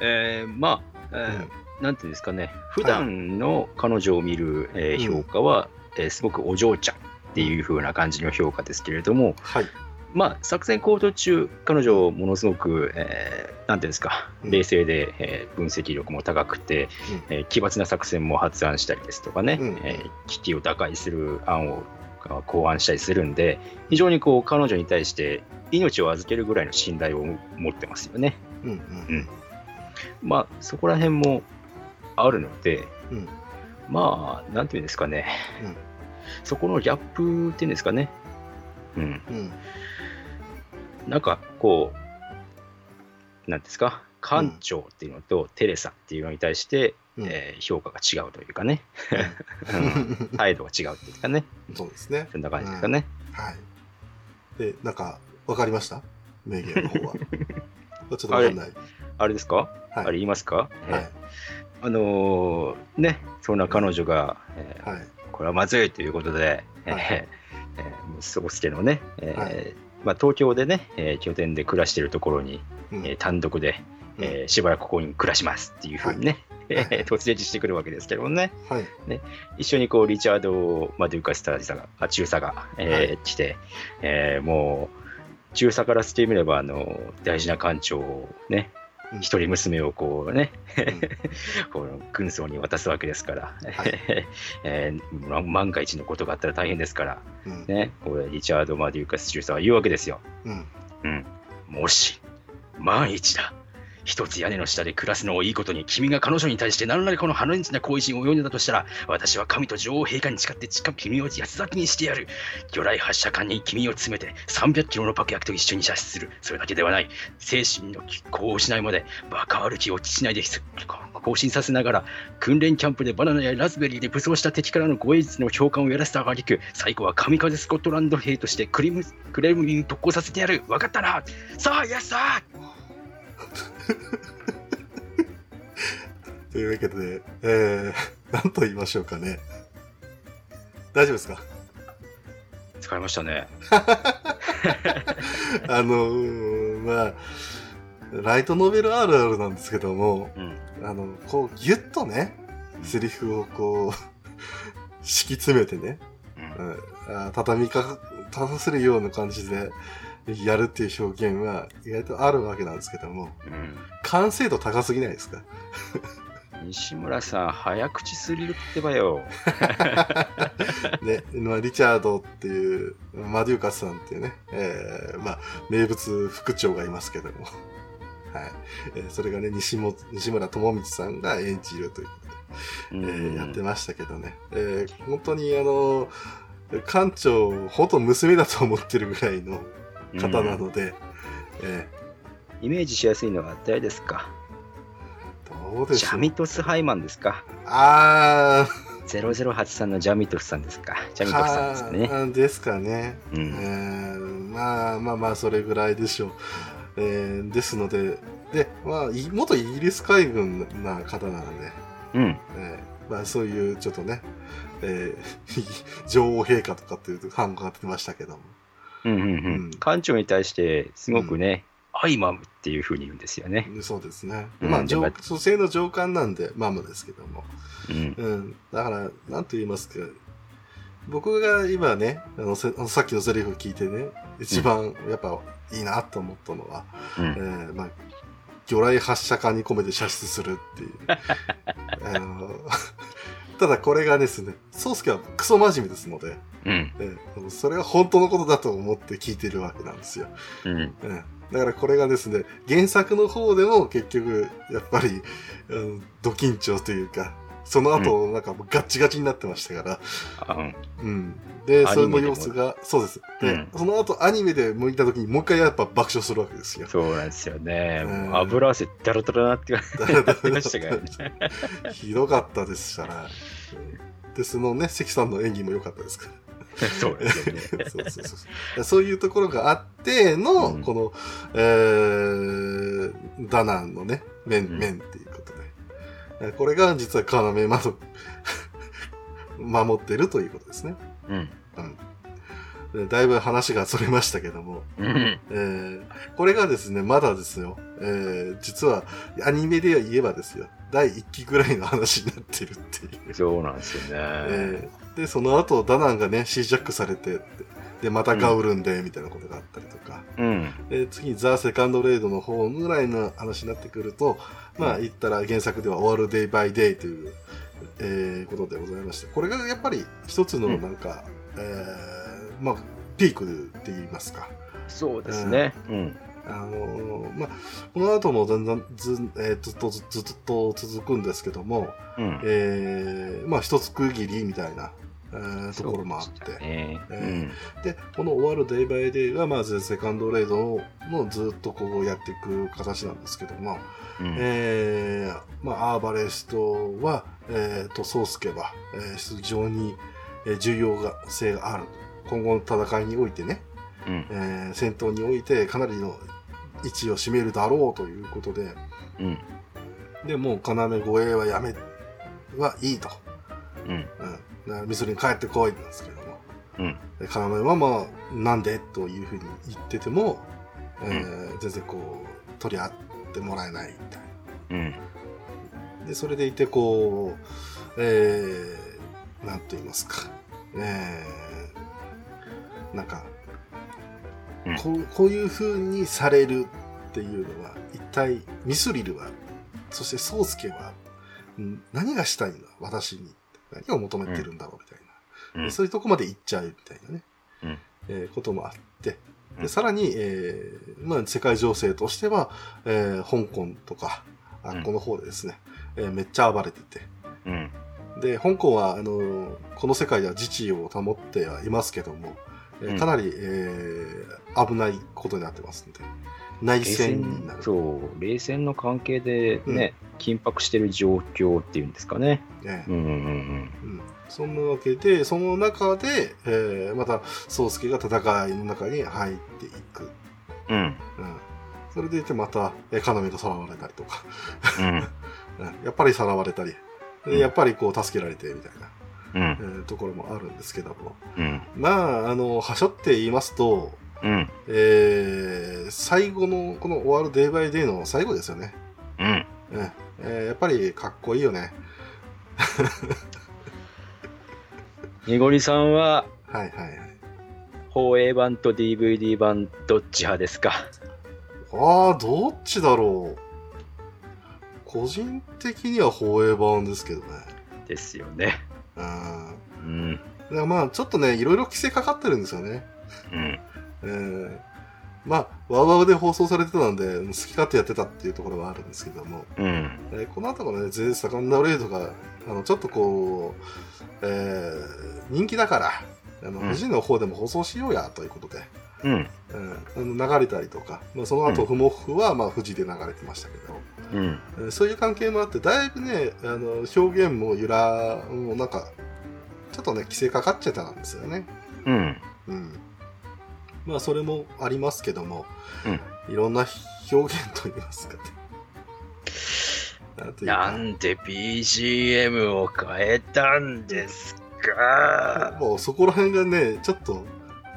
えーまあ、えーうん。なんていうんですかね、普段の彼女を見る、えーうん。評価は、えーすごくお嬢ちゃんっていう風な感じの評価ですけれども、はい。まあ、作戦行動中、彼女、ものすごく、えーなんていうんですか、うん。冷静で、えー分析力も高くて、えー奇抜な作戦も発案したりですとかね、うん。えー危機を打開する案をあ考案したりするんで、非常にこう彼女に対して命を預けるぐらいの信頼を持ってますよね。うんうん。うんまあ、そこら辺もあるので、うん。まあ、なんていうんですかね、うん。そこのギャップっていうんですかね、うん、うん。なんかこう、なんですか、館長っていうのとテレサっていうのに対して、うん。えー評価が違うというかね、<laughs> うん。態度が違うっていうかね、そうですね。そんな感じですかね。はい。で、なんか、わかりました？名言の方は。<laughs> ちょっとわかんない。あれですか、はい。あれ言いますか、はい。えーあのーね、そんな彼女が、えーはい。これはまずいということで、えーはい。えー、宗介のね、えーはい。まあ、東京でね、えー拠点で暮らしているところに、うん。えー単独で、えーしばらくここに暮らしますっていうふうにね、突撃してくるわけですけどね、はい。一緒にこうリチャード・まあ、デューカスタージさが、あ中佐が、えーはい。来て、えーもう、中佐からしてみれば、あの大事な艦長をね、うん一人娘をこうね、うん <laughs> この軍曹に渡すわけですから、はい <laughs> えーま万が一のことがあったら大変ですから、うん。ね、これリチャード・マデューカス中佐は言うわけですよ。うん。うん、もし、万一だ。一つ屋根の下で暮らすのをいいことに、君が彼女に対して何らかの花日な行為を及んだとしたら、私は神と女王陛下に誓って近く君を安咲きにしてやる。魚雷発射管に君を詰めて、300キロの爆薬と一緒に射出する。それだけではない。精神の拮抗を失いまで、バカ歩きを基地内で更新させながら、訓練キャンプでバナナやラズベリーで武装した敵からの護衛術の評価をやらせたあがりく、最後は神風スコットランド兵としてクリムクレムリンに特攻させてやる。わかったなさあ、イエスさあ <laughs> というわけで、えー、<laughs> なんと言いましょうかね。大丈夫ですか？疲れましたね。<laughs> あのーまあ、ライトノベルあるあるなんですけども、うん。あの、こう、ぎゅっとね、セリフをこう、敷き詰めてね、うんうん、あ畳みか、立たせるような感じでやるっていう表現は意外とあるわけなんですけども、うん。完成度高すぎないですか？<laughs> 西村さん、早口すぎるってばよ。ね、まあ、リチャードっていう、マデューカスさんっていうね、えーまあ、名物副長がいますけども、<laughs> はい。えーそれがね、西も西村智光さんが演じるということで、えーやってましたけどね、えー本当にあの、館長、ほんと娘だと思ってるぐらいの方なので、えイメージしやすいのは誰ですか？ーどうでしジャミトス・ハイマンですか？あ ?0083 のジャミトスさんですか？ジャー、ミトスさんですかね。かですかね。えうん。ーまあまあまあ、それぐらいでしょう。えーですので、で、まあ、い元イギリス海軍な方なので、うん。えーまあ、そういうちょっとね、えー女王陛下とかっていうと、反がってましたけども。うんうんううんん。館長に対して、すごくね、アイマムっていうふうに言うんですよね。そうですね。うんまあ、女性の上官なんで、マムですけども。うん。うん。だから、なんと言いますか、僕が今ね、あのさっきのセリフ聞いてね、一番やっぱいいなと思ったのは、うんえーまあ、魚雷発射管に込めて射出するっていう。<laughs> あのただこれがですね、宗介はクソ真面目ですので、うん。えーそれが本当のことだと思って聞いてるわけなんですよ。うん。うんだからこれがですね、原作の方でも結局、やっぱり、あのド緊張というか、その後、なんかガッチガチになってましたから、あうん。うん。で、そのアニメでも様子が、そうです。で、うんその後アニメで向いた時にもう一回やっぱ爆笑するわけですよ。そうなんですよね。油汗ダラダラなって感じ <laughs> ましたからね。ひどかったですから。で、そのね、関さんの演技も良かったですから。<laughs> そうですよね。<laughs> そうそうそうそうそういうところがあっての、うんこの、えー、ダナンのね、面、うん面っていうこれが実は要窓、<laughs> 守ってるということですね。うん。でだいぶ話がそれましたけども、うん。えーこれがですね、まだですよ、えー実はアニメで言えばですよ、第1期ぐらいの話になってるっていう。そうなんですよね。えーで、その後、ダナンがね、シージャックされてって、で、またガウルンで、みたいなことがあったりとか、うん。で、次にザ・セカンドレイドの方ぐらいの話になってくると、まあ、言ったら原作では終わるデイバイデイという、えーことでございまして、これがやっぱり一つのなんか、えーまあ、ピークって言いますか。そうですね。うん。あのーまあ、この後も全然ず,、えーずっとずずっと続くんですけども、うん。えーまあ一つ区切りみたいな、えーところもあって、ねえで、この終わるデイバイデイが、まずセカンドレイドのずっとこうやっていく形なんですけども、うん。うんえーまあ、アーバレストは、えーと、ソースケは、えー非常に、えー重要が性がある。今後の戦いにおいてね、うん。えー戦闘においてかなりの位置を占めるだろうということで、うん。で、もう要護衛はやめ、はいいと。うん。うん。だからミスリに帰ってこいなんですけども。うん。で要はまあ、なんでというふうに言ってても、えー全然こう、取り合ってもらえないみたいな。うん。で、それでいて、こう、えー、なんと言いますか、えー、なんか、うんこう、こういう風にされるっていうのは、一体、ミスリルは、そしてソウスケは、ん何がしたいんだ私に。何を求めてるんだろうみたいな、うん。でそういうとこまで行っちゃうみたいなね、うん。えーこともあって、で、うん。さらに、えーまあ、世界情勢としては、えー香港とか、あうん。この方でですね、えーめっちゃ暴れてて、うん。で、香港は、あの、この世界では自治を保ってはいますけども、えーうん。かなり、えー危ないことになってますんで、内冷戦になる。そう、冷戦の関係でね、緊迫してる状況っていうんですかね。ねうんうんうんそんなわけで、その中で、えーまた、宗介が戦いの中に入っていく。うんうん。うん。それでいて、また、えー、要がさらわれたりとか、うん。<laughs> うんやっぱりさらわれたり、でやっぱりこう、助けられて、みたいな、うん。えーところもあるんですけども。うん。まあ、あの、はしょって言いますと、うん。えー最後の、この終わるデイバイデイの最後ですよね。うん。うんえーやっぱりかっこいいよね。にごりさんは、はいはいはい。放映版と DVD 版どっち派ですか？ああ、どっちだろう。個人的には放映版ですけどね。ですよね。うん。うん。だからまあ、ちょっとね、いろいろ規制かかってるんですよね。うん。えーまあ、ワウワウで放送されてたんで、好き勝手やってたっていうところはあるんですけども、うん。えーこの後のね、ゼセカンダーレイドが、あの、ちょっとこう、えー人気だから、あの、うん富士の方でも放送しようや、ということで、うん。うん、流れたりとか、まあ、その後、うんフモフは、まあ、富士で流れてましたけど、うん。えーそういう関係もあって、だいぶね、あの、表現もゆら、もうなんか、ちょっとね、規制かかっちゃったんですよね。うん。うん。まあ、それもありますけども、うんいろんな表現といいますかね。<laughs> なんなんで BGM を変えたんですか？もうそこら辺がね、ちょっと、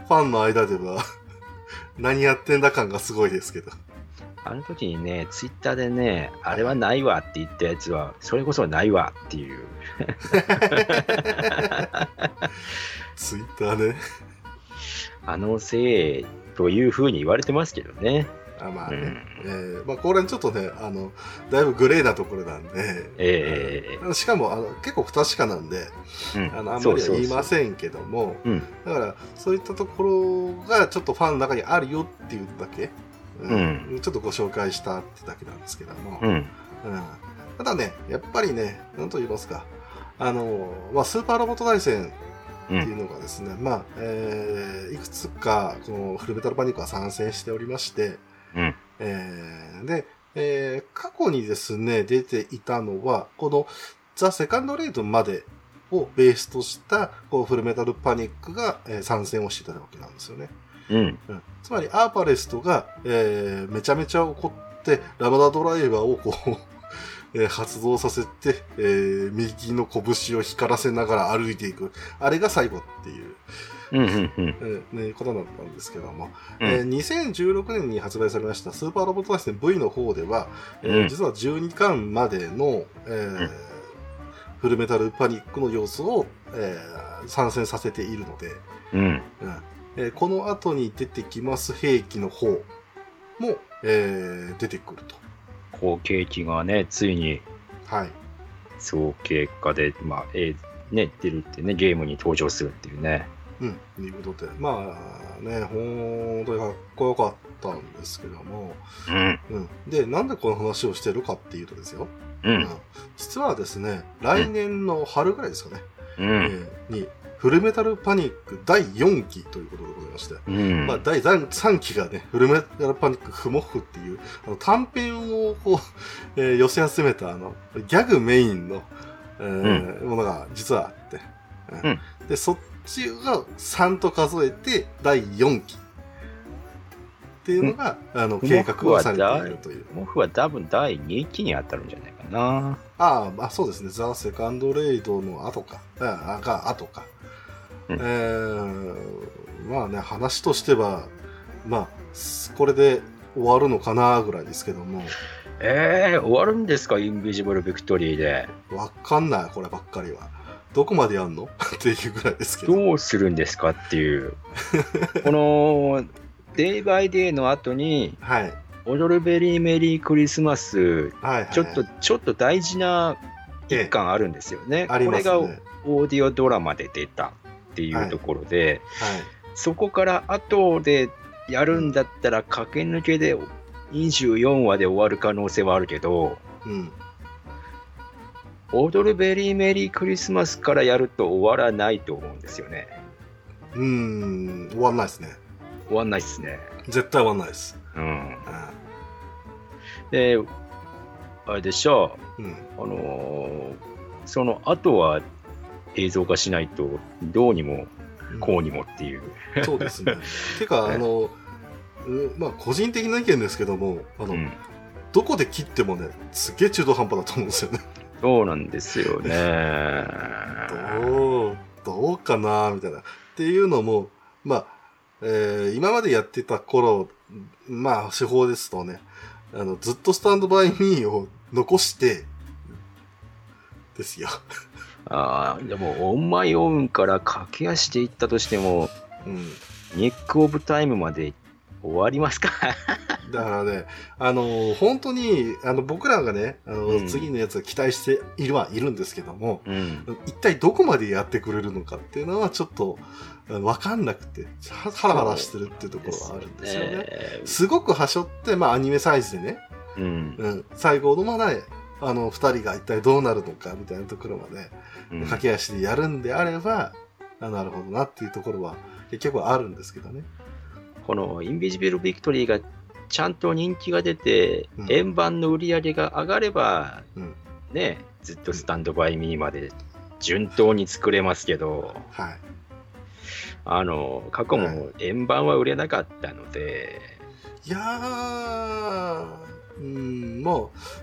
ファンの間では、<laughs> 何やってんだ感がすごいですけど。あの時にね、ツイッターでね、あれはないわって言ったやつは、それこそないわっていう。ツイッターね。<laughs> あのせいというふうに言われてますけどね。あまあね。うんえーまあ、これちょっとね、あの、だいぶグレーなところなんで、ええあのしかもあの結構不確かなんで、うんあのあんまりは言いまん。せんけども、うん。だからそういったところがちょっとファンの中にあるよっていうだけ、うんちょっとご紹介したってだけなんですけども、うん。うんただね、やっぱりね、なんと言いますか、あの、まあ、スーパーロボット大戦う。っていうんのがですね、まあ、えーいくつか、このフルメタルパニックは参戦しておりまして、うん。えーで、えー過去にですね、出ていたのは、このザ・セカンドレイドまでをベースとした、こう、フルメタルパニックが、えー参戦をしていたわけなんですよね。うん。うんつまり、アーパレストが、えーめちゃめちゃ怒って、ラマダドライバーをこう、えー発動させて、えー右の拳を光らせながら歩いていく。あれが最後っていう、うん。うん。うん。えーね、ことだったんですけども、うんえー2016年に発売されましたスーパーロボット大戦 V の方では、えーうん実は12巻までの、えーうんフルメタルパニックの要素を、えー参戦させているので、うん。うんえーこの後に出てきます兵器の方も、えー出てくると。後継機がね、ついにはい。総経過で、まあ、えーね、出るってね、ゲームに登場するっていうね。うん。ということで、まあね、本当にかっこよかったんですけども、うん。うん、でなんでこの話をしてるかっていうとですよ、う。うん実はですね来年の春ぐらいですかね、うん。ーにフルメタルパニック第4期ということでございまして、うん。まあ、第3期がね、フルメタルパニックフモフっていう、あの短編をこう、えー寄せ集めた、あの、ギャグメインの、えーものが実はあって、うんうんで、そっちが3と数えて、第4期っていうのが、あの、計画をされているという。モフは多分第2期に当たるんじゃないかな。ああ、まあそうですね。ザ・セカンド・レイドの後か。ああが後か。うんえー、まあね、話としては、まあ、すこれで終わるのかなぐらいですけども、えー、終わるんですか？インビジブル・ビクトリーで。わかんない、こればっかりは。どこまでやんの？<laughs> っていうぐらいですけど。どうするんですかっていう。<laughs> この、デイバイデイの後に、はい。踊るベリーメリークリスマス、はい、はい。ちょっと、ちょっと大事な一巻あるんですよね。ありますね。これがオーディオドラマで出たっていうところで、はい。そこから後でやるんだったら駆け抜けで24話で終わる可能性はあるけど、うん。踊るベリーメリークリスマスからやると終わらないと思うんですよね。うーん、終わんないですね。終わんないっすね。絶対終わんないです。うん。あで、あれでしょうん。う、あのーその後は映像化しないとどうにもこうにもっていう。そうですね。<laughs> てか、あの、うまあ、個人的な意見ですけども、あの、うんどこで切ってもね、すげえ中途半端だと思うんですよね。そうなんですよね。<laughs> どう、どうかなみたいな。っていうのも、まあ、えー今までやってた頃、まあ、手法ですとね、あの、ずっとスタンドバイミーを残して、ですよ。ああ、でも、オンマイオウンから駆け足でいったとしても、うん。ニック・オブ・タイムまで終わりますか？<laughs> だからね、あの本当に、あの、僕らがね、あの、うん次のやつを期待しているはいるんですけども、うん。一体どこまでやってくれるのかっていうのはちょっと、あのわかんなくて、はハラハラしてるっていうところはあるんですよね。ねすごくはしょって、まあアニメサイズでね、うん。うん、最後のまで、あの、二人が一体どうなるのかみたいなところまで、うん駆け足でやるんであれば、あなるほどなっていうところは結局はあるんですけどね。このインビジブル・ビクトリーがちゃんと人気が出て、うん。円盤の売り上げが上がれば、うん。ね、ずっとスタンドバイミーまで順当に作れますけど、はい。あの、過去も円盤は売れなかったので、いやー、うん、まあ、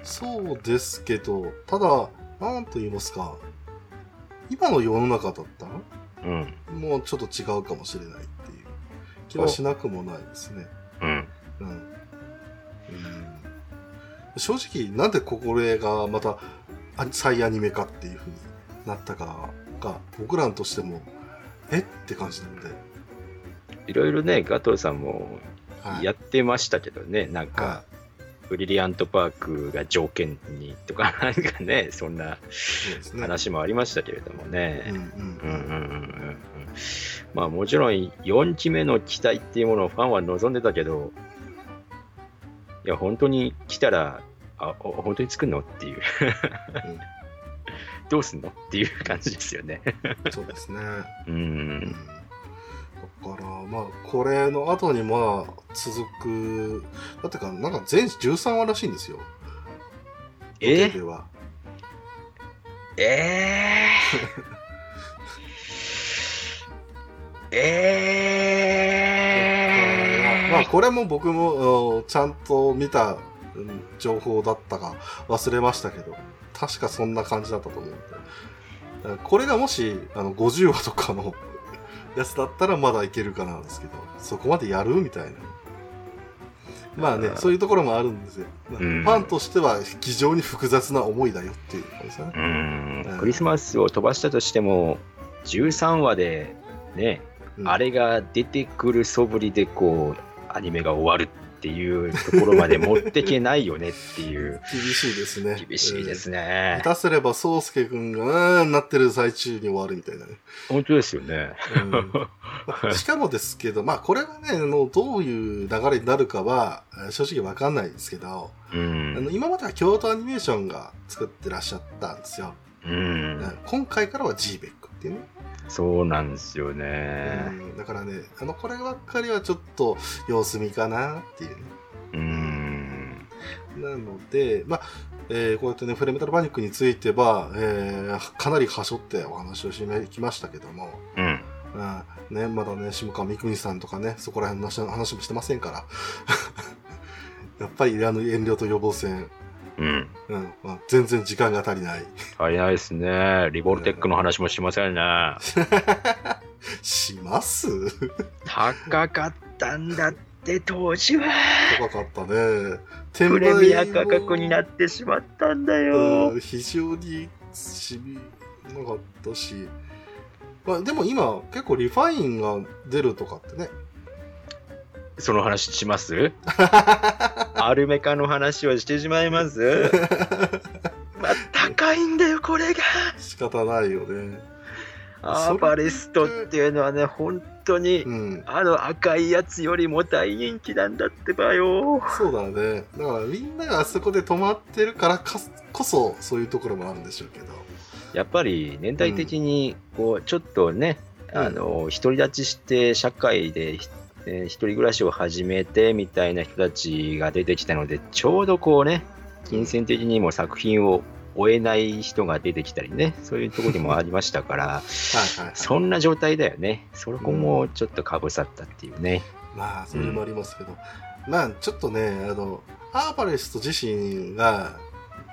そうですけど、ただ、なんと言いますか、今の世の中だった？ら、うん、もうちょっと違うかもしれないっていう気はしなくもないですね。うん。うん。うん、正直、なんでこれがまたあ再アニメ化っていう風になったかが、僕らとしても、え？って感じなんで。いろいろね、ガトーさんもはい。やってましたけどね、なんか、はブリリアントパークが条件にとか、なんかね、そんな。話もありましたけれどもね。まあもちろん4期目の期待っていうものをファンは望んでたけど、いや、本当に来たら、あ、お本当に作るのっていう、うん <laughs> どうすんのっていう感じですよね。そうですね。ううんから、まあ、これの後にまあ、続く、だってか、なんか全13話らしいんですよ。え？予定では。えー、<laughs> えー、まあ、これも僕も、うんちゃんと見たうん情報だったか忘れましたけど、確かそんな感じだったと思うんこれがもし、あの、50話とかのやつだったらまだいけるかなんですけど、そこまでやるみたいな。まあねそういうところもあるんですよ。まあうんファンとしては非常に複雑な思いだよっていう感じですね。うんクリスマスを飛ばしたとしても、13話でね、うんあれが出てくるそぶりでこう、アニメが終わるっっていうところまで持ってけないよねっていう。<laughs> 厳しいですね。厳しいですね。ね。下手すれば、宗介くんが、なってる最中に終わるみたいなね。本当ですよね。うん、<laughs> しかもですけど、まあ、これはね、あのどういう流れになるかは、えー正直わかんないですけど、うあんの。今までは京都アニメーションが作ってらっしゃったんですよ。う。うんん今回からは GBEC っていうね。そうなんですよね。うんだからね、あの、こればっかりはちょっと様子見かなっていうね。うん。なので、まあ、えーこうやってね、フレメタルパニックについては、えーかなりはしょってお話をしてきましたけども、うん。うんね、まだね、下川三国さんとかね、そこら辺の話話もしてませんから。<laughs> やっぱりあの遠慮と予防線、うん。うんまあ、全然時間が足りない。足りないですね。リボルテックの話もしませんね。します？高かったんだって、当時は。高かったね。転プレミア価も格になってしまったんだようん。非常にしみなかったし、まあ、でも今結構リファインが出るとかってねその話します？<laughs> アルメカの話をしてしまいます？<laughs> まあ、高いんだよ、これが。仕方ないよね。アーバレストっていうのはね、本当に、うん。あの赤いやつよりも大人気なんだってばよ。そうだね。だからみんながあそこで止まってるからかこそそういうところもあるんでしょうけど。やっぱり年代的に、こう、ちょっとね、うん。あの、独り立ちして社会で、えー一人暮らしを始めてみたいな人たちが出てきたので、ちょうどこうね、金銭的にも作品を終えない人が出てきたりね、そういうところにもありましたから、<laughs> そんな状態だよね。そこもちょっとかぶさったっていうね。まあそれもありますけど、まあちょっとねあのアーバレスト自身が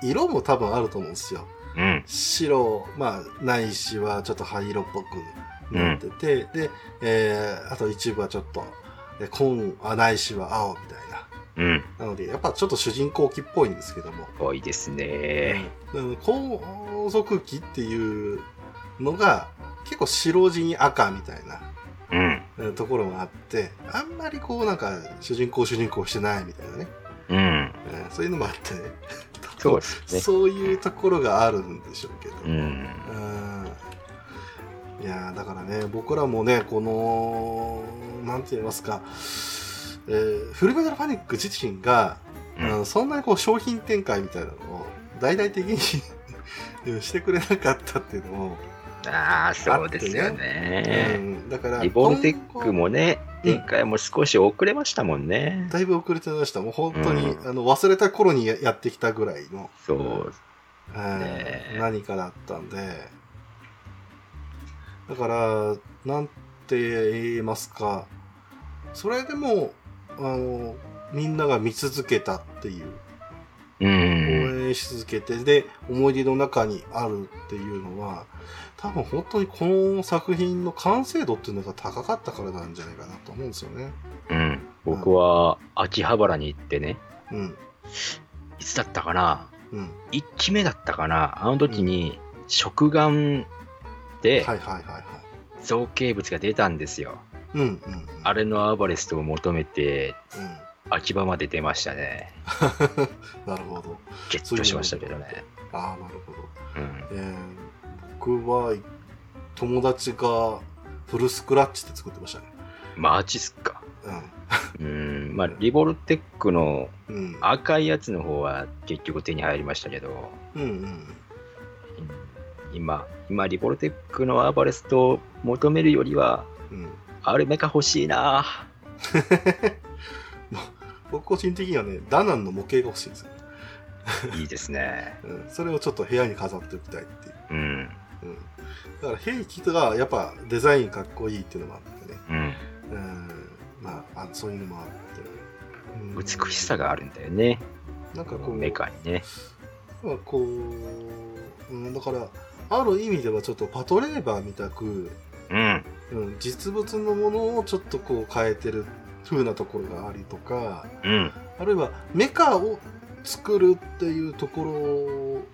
色も多分あると思うんですようん。白まあないしはちょっと灰色っぽくなってて、で、えーあと一部はちょっとえ紺あないしは青みたいなうん。なのでやっぱちょっと主人公機っぽいんですけども、多いですね。うん、皇族機っていうのが結構白地に赤みたいなうん。えーところがあってあんまりこうなんか主人公主人公してないみたいなね、うん。えーそういうのもあってねそうですね。そういうところがあるんでしょうけど、うん。うんいやーだからね僕らもねこのなんて言いますか、えーフルメタルパニック自身が、うん。うんそんなにこう商品展開みたいなのを大々的に <laughs> してくれなかったっていうのも、ああ、そうですようね。ん、だからリボルテックもね、うん。展開も少し遅れましたもんね。だいぶ遅れてました。もう本当に、うん。あの忘れた頃にややってきたぐらいの、そう。うんね。何かだったんでだからなんて言いますかそれでもあのみんなが見続けたっていううん。応援し続けてで思い出の中にあるっていうのは多分本当にこの作品の完成度っていうのが高かったからなんじゃないかなと思うんですよね。うん。僕は秋葉原に行ってね、うん。いつだったかな？うん。1期目だったかな？あの時に、食玩ではいはいはいはい。造形物が出たんですよ。うんうんうん。あれのアーバレストを求めて、う秋葉まで出ましたね。ん。<laughs> なるほど。ゲットしましたけどね。ああ、なるほど。うん。えー、僕は友達がフルスクラッチって作ってましたね。マジっすか。ううん。まあ、リボルテックのん。うん。赤いやつの方は結局手に入りましたけど、うんうん。うん今、今、リボルテックのアーバレストを求めるよりは、うん。アルメカ欲しいな <laughs> 僕個人的にはね、ダナンの模型が欲しいんですよ。いいですね。<laughs> うん。それをちょっと部屋に飾っておきたいっていう。うん。うん。だから兵器がやっぱデザインかっこいいっていうのもあってね。うん。うん。まあ、あそういうのもあって。うん美しさがあるんだよね。なんかこう、メカにね。まあこう、うん、だから、ある意味ではちょっとパトレーバーみたく、うん。うん、実物のものをちょっとこう変えてる風なところがありとか、うん。あるいはメカを作るっていうとこ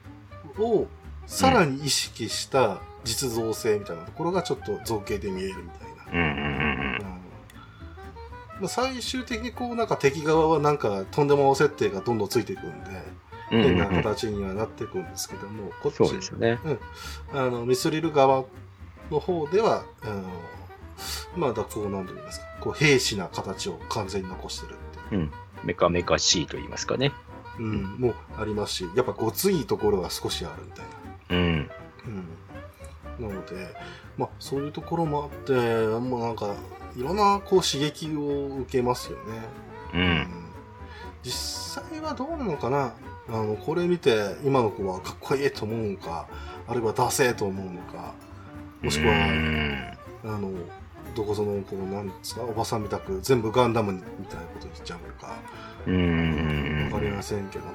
ろをさらに意識した実像性みたいなところがちょっと造形で見えるみたいな。うんうんうんうんまあ、最終的にこうなんか敵側はなんかとんでも設定がどんどんついていくんで、うん変な形にはなっていくんですけども、こっちそうですよね。あのミスリル側の方では、あのまだこうなんて言いますか、こう兵士な形を完全に残してるっていう。うん。メカメカしいと言いますかね。うん、もうありますし、やっぱごついところが少しあるみたいな。うん。うん、なので、まあ、そういうところもあって、もうなんか、いろんなこう刺激を受けますよね。う。うん実際はどうなのかなあの、これ見て、今の子はかっこいいと思うのか、あるいはダセーと思うのか、もしくは、うんあの、どこその、こう、なんですか、おばさんみたく、全部ガンダムみたいなこと言っちゃうのか、わかりませんけども、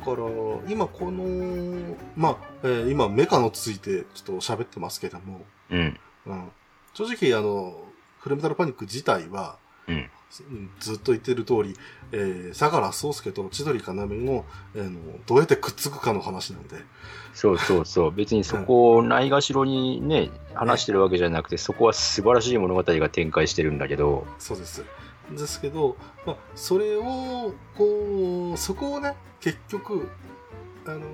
だから、今この、まあ、えー今メカのついてちょっと喋ってますけども、うん。うん、正直あの、フルメタルパニック自体は、うん。うんずっと言ってる通り、えー、相良宗介と千鳥かなめの、えーの、どうやってくっつくかの話なんで、そうそうそう。別にそこをないがしろにね、話してるわけじゃなくて、そこは素晴らしい物語が展開してるんだけど、そうです。ですけど、まあ、それを、こう、そこをね、結局、あのー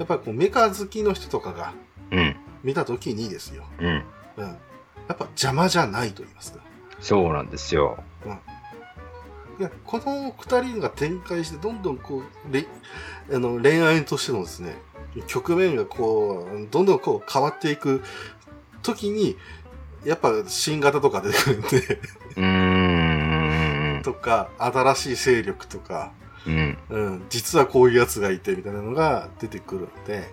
やっぱりこうメカ好きの人とかがうん。見たときにですよ、うん。うん。やっぱ邪魔じゃないと言いますか。そうなんですよ。でこの二人が展開して、どんどんこう、れあの恋愛としてのですね、局面がこう、どんどんこう変わっていく時に、やっぱ新型とか出てくるんで、うーん。とか、新しい勢力とか、うん。うん、実はこういうやつがいてみたいなのが出てくるので、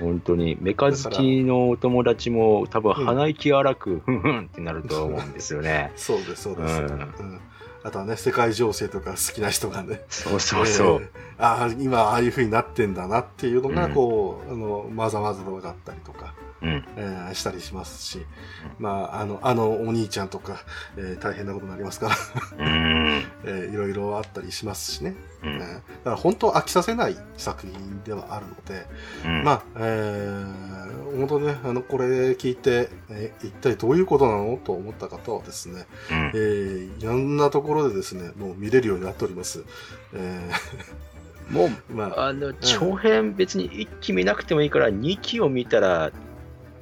本当に、メカ好きのお友達も多分鼻息荒く、ふんふんってなると思うんですよね。<laughs> そうです、そうです。ううんんあとはね、世界情勢とか好きな人がね、そうそうそう。えーああ、今ああいう風になってんだなっていうのが、うんこう、あの、まざまざと分かったりとか、うん。えーしたりしますし、まあ、あの、あのお兄ちゃんとか、えー大変なことになりますから、うーん。<laughs> えーいろいろあったりしますしね。うんえーだから本当飽きさせない作品ではあるので、うんまあ、えー、本当ね、あの、これ聞いて、えー一体どういうことなのと思った方はですね、うんえーいろんなところでですね、もう見れるようになっております。えもう、ーまあ、あの、長編別に1期見なくてもいいから、2期を見たら、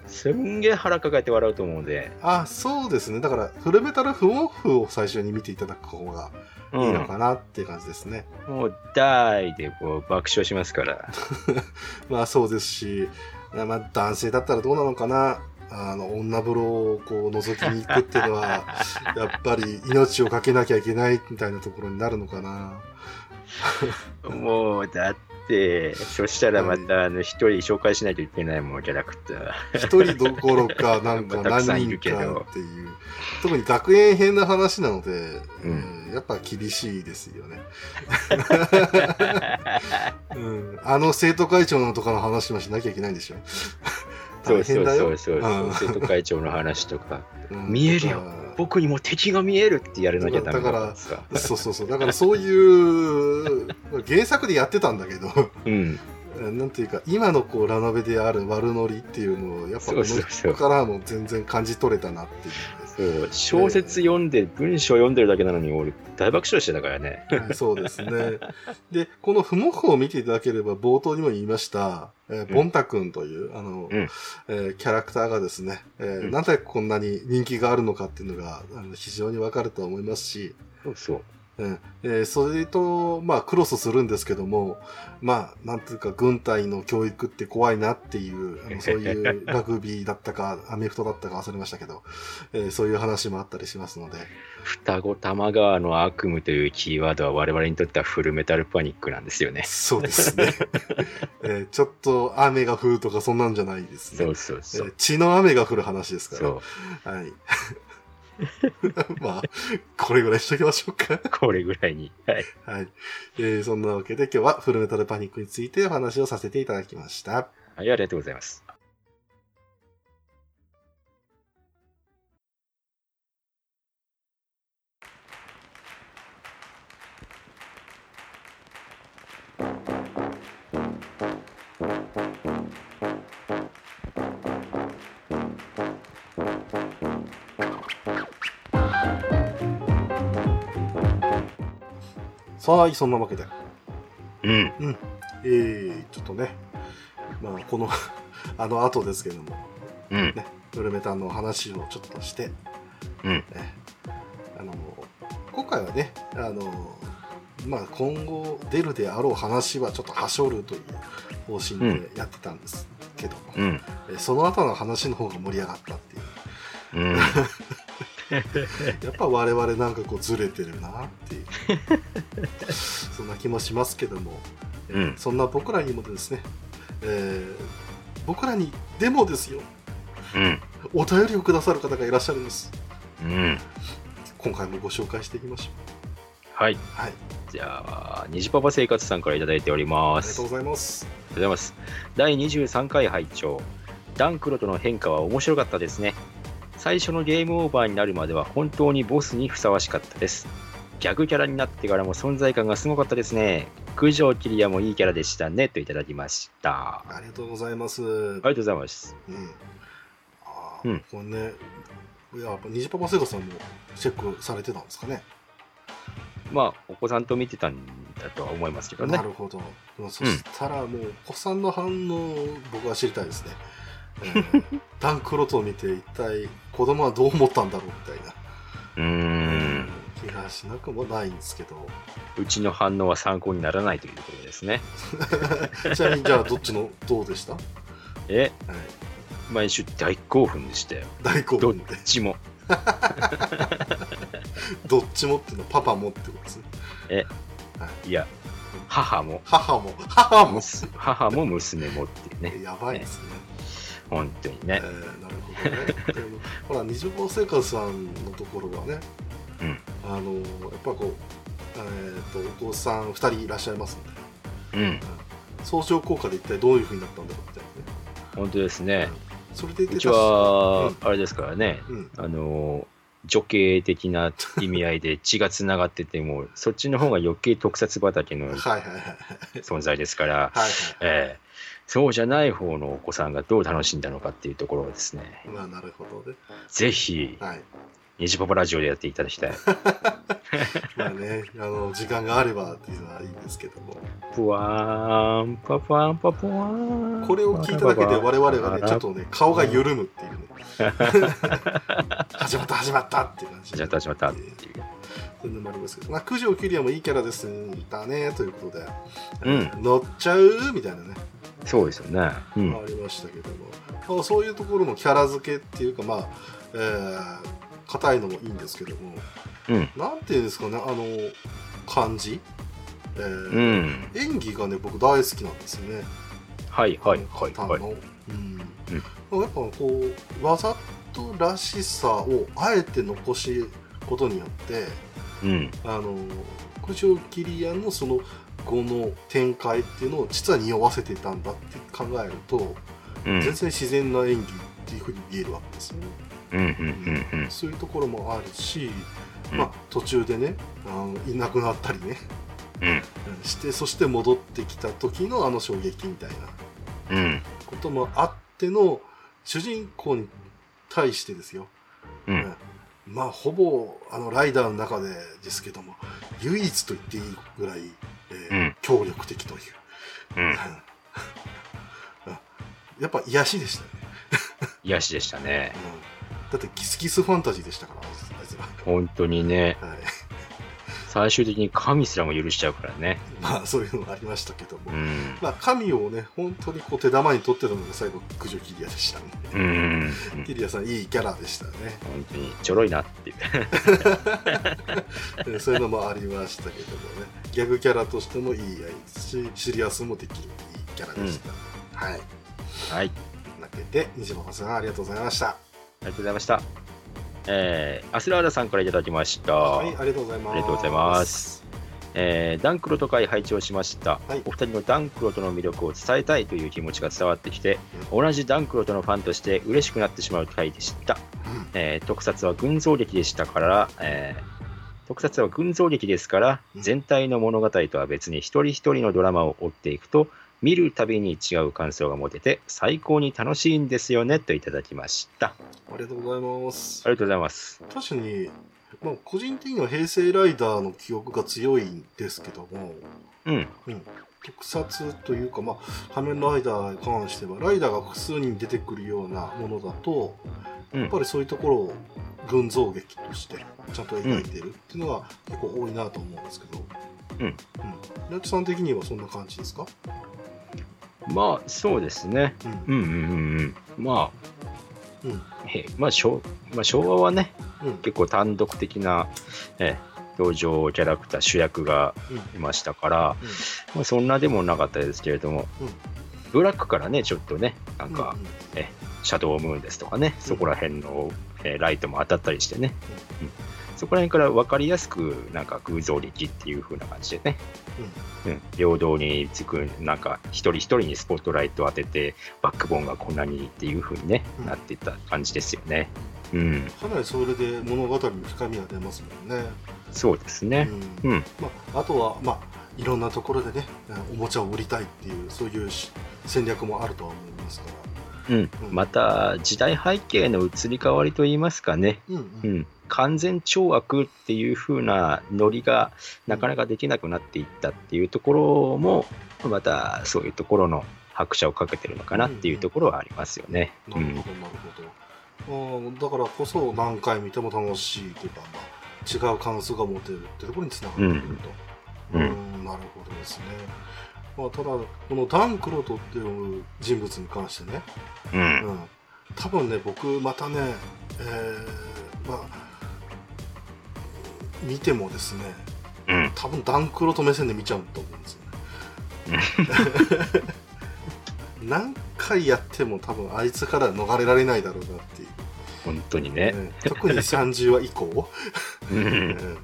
すんげえ腹抱えて笑うと思うんで、あ、そうですね。だから、フルメタルフオフを最初に見ていただく方がういいのん、かなっていう感じですね。もう大でこう爆笑しますから。<laughs> まあそうですし、まあ男性だったらどうなのかな。あの、女風呂をこう覗きに行くっていうのは、<laughs> やっぱり命をかけなきゃいけないみたいなところになるのかな。もう、だって、そしたらまた、あの、一人紹介しないといけないもん、キャラクター。一人どころか、<laughs> なんか何人るけどかっていう。特に学園編の話なので、うんえーやっぱ厳しいですよね。<laughs> うん、あの生徒会長のとかの話もしなきゃいけないんでしょ。そうそうそうそう、うん生徒会長の話とか、うん見えるよ僕にも敵が見えるってやらなきゃダメだからさ。そうそうそう。だからそういう、原作でやってたんだけど、うん。なんていうか、今のこうラノベである悪ノリっていうのを、やっぱこのからも全然感じ取れたなっていう。そう、小説読んで、文章読んでるだけなのに、俺、大爆笑してたからね。は <laughs> いそうですね。で、この不目を見ていただければ、冒頭にも言いました、えーボンタ君という、あの、うんえーキャラクターがですね、えーうんなんでこんなに人気があるのかっていうのが、あの非常にわかると思いますし、そうそう。うんえーそれと、まあ、クロスするんですけども、まあ、なんていうか、軍隊の教育って怖いなっていう、あのそういうラグビーだったか、<laughs> アメフトだったか忘れましたけど、えーそういう話もあったりしますので、双子玉川の悪夢というキーワードは我々にとってはフルメタルパニックなんですよね。そうですね。<laughs> えーちょっと雨が降るとかそんなんじゃないですね。そうそうそう。えー血の雨が降る話ですから。そう。はい。<laughs> まあ、これぐらいしときましょうかこれぐらいに。はい。はい。えー、そんなわけで今日はフルメタルパニックについてお話をさせていただきました。はい、ありがとうございます。さあ、そんなわけで。うん。えー、ちょっとね、まあ、この、<laughs> あの後ですけども、うん。ね、ウルメタンの話をちょっとして、うん。えあの、今回はね、あの、まあ、今後出るであろう話はちょっとはしょるという方針でやってたんですけども、うん。えその後の話の方が盛り上がったっていう。うん。<laughs> やっぱ我々なんかこうずれてるなっていう <laughs> そんな気もしますけども、うんそんな僕らにもですね、えー僕らにでもですようん。お便りをくださる方がいらっしゃるんですうん。今回もご紹介していきましょはい。うはいじゃあ、虹パパ生活さんからいただいておりあます。りがとうございますありがとうございます。第23回拝聴ダンクロとの変化は面白かったですね。最初のゲームオーバーになるまでは本当にボスにふさわしかったです。ギャグキャラになってからも存在感がすごかったですね。九条キリアもいいキャラでしたね。といただきました。あありがとうございます、りがとうございます。うんあーうんこれねいややっぱ虹パパセガさんもチェックされてたんですかねまあ、お子さんと見てたんだとは思いますけどねな。るほど。そしたらもう、お子さんの反応を僕は知りたいですね。えーダンクロトを見て一体子供はどう思ったんだろうみたいな、うーん。気がしなくもないんですけど。うちの反応は参考にならないということですね。<laughs> ちなみにじゃあどっちのどうでした、はい、え、毎週大興奮でしたよ。大興どっ奮で。ちも。<laughs> どっちもっていうのはパパもってことです？ね。いや、母も、母も、母も。娘母も娘もっていうね。やばいですね。本当にえね。ーなるほどね。ほら、二次元生活さんのところはね、うんあのやっぱこう、えー、とお子さん2人いらっしゃいますので、うん。相乗効果で一体どういうふうになったんだろうみたいなね。本当ですね。それでうちは、あれですからね、うん、あの、女系的な意味合いで血がつながってても、<laughs> そっちの方が余計特撮畑の。存在ですから、はいはいええそうじゃない方のお子さんがどう楽しんだのかっていうところをですね、まあなるほどね。ぜひ、はい。ニジパパラジオでやっていただきたい。<laughs> まあね、あの時間があればっていうのはいいんですけども、ぷわーん、パパーン、パパーン。これを聞いただけで我々がね、ちょっとね、顔が緩むっていうね。<laughs> 始まった始まったっていう感じ始まった始まったっていう。そういうのもありますけど、まあ、九条キリアもいいキャラですだねということで、うん乗っちゃう？みたいなね、そうですよね。うん。ありましたけども、まあ、そういうところのキャラ付けっていうか、まあ、えー、硬いのもいいんですけども、うん。なんていうんですかね、あの、感じ、えーうん。演技がね、僕大好きなんですよね。はいはいはいはい。方のうんやっぱこう、わざとらしさをあえて残しことによって、うん。あの九条キリアのその後の展開っていうのを実は匂わせていたんだって考えると、うん。全然自然な演技っていうふうに見えるわけですよね。うんうんうんうん。そういうところもあるし、うんまあ、途中でねあのいなくなったりねうん。うんしてそして戻ってきた時のあの衝撃みたいなうん。こともあっての主人公に対してですよ、うん。まあほぼあのライダーの中でですけども唯一と言っていいぐらい、えーうん強力的という、うん。うん <laughs> やっぱ癒しでしたね、<laughs> 癒しでしたね。うん、だってギスギスファンタジーでしたからあいつら、本当にね、はい、最終的に神すらも許しちゃうからね。まあそういうのがありましたけども、うん。まあ神をね本当にこう手玉に取ってたのが最後九条キリアでしたね、うん。キリアさんいいキャラでしたね本当にちょろいなっていう。で <laughs> そういうのもありましたけどもねギャグキャラとしてもいいしシリアスもできるいいキャラでした、はいはい。とい。うわけで西本さんありがとうございました。ありがとうございました。えー、アスラーダさんからいただきました。はいありがとうございます。ありがとうございます。えーダンクロと会配置をしました、はい。お二人のダンクロとの魅力を伝えたいという気持ちが伝わってきて、同じダンクロとのファンとして嬉しくなってしまう回でした、うん。えー特撮は群像劇でしたから、えー特撮は群像劇ですからうん。全体の物語とは別に一人一人のドラマを追っていくと見るたびに違う感想が持てて最高に楽しいんですよねといただきました。あありがとうございます。りがとうございます。確かにまあ、個人的には平成ライダーの記憶が強いんですけども、うん。特撮というか、まあ、仮面ライダーに関しては、ライダーが複数人出てくるようなものだと、うんやっぱりそういうところを群像劇としてちゃんと描いてるっていうのが結構多いなと思うんですけど、うん。うん。ナチさん的にはそんな感じですか？まあ、そうですね。うん。うんうんうんうん。まうん。あ、へまあ、昭まあ、昭和はね、うん。結構単独的な、え登場キャラクター、主役がうん。いましたから、まあ、そんなでもなかったですけれども、うんブラックからね、ちょっとね、なんか、うんシャドウムーンですとかね、そこら辺の、えーライトも当たったりしてね、うん。そこら辺から分かりやすく、なんか偶像力っていう風な感じでね、うん、平等につく、なんか一人一人にスポットライトを当てて、バックボーンがこんなにっていう風にね、うん。なっていった感じですよね。うん、かなりそれで物語に深みが出ますもんね。そうですね。うん。うん、まあ、あとは、まあ、いろんなところでね、おもちゃを売りたいっていう、そういうし戦略もあるとは思いますから。うん、また時代背景の移り変わりといいますかね、うんううん。ん、完全懲悪っていう風なノリがなかなかできなくなっていったっていうところも、またそういうところの拍車をかけてるのかなっていうところはありますよね。うんなるほど、なるほど。あーだからこそ何回見ても楽しいというか、まあ、違う感想が持てるってところにつながってくると。うんんなるほどですね。まあ、ただ、このダン・クロトっていう人物に関してね、うん。うん、多分ね、僕、またね、えー、まあ、見てもですね、うん。多分ダン・クロト目線で見ちゃうと思うんですよね。<laughs> 何回やっても多分あいつから逃れられないだろうなっていう。本当にね。ね特に30話以降、う <laughs> うん。ん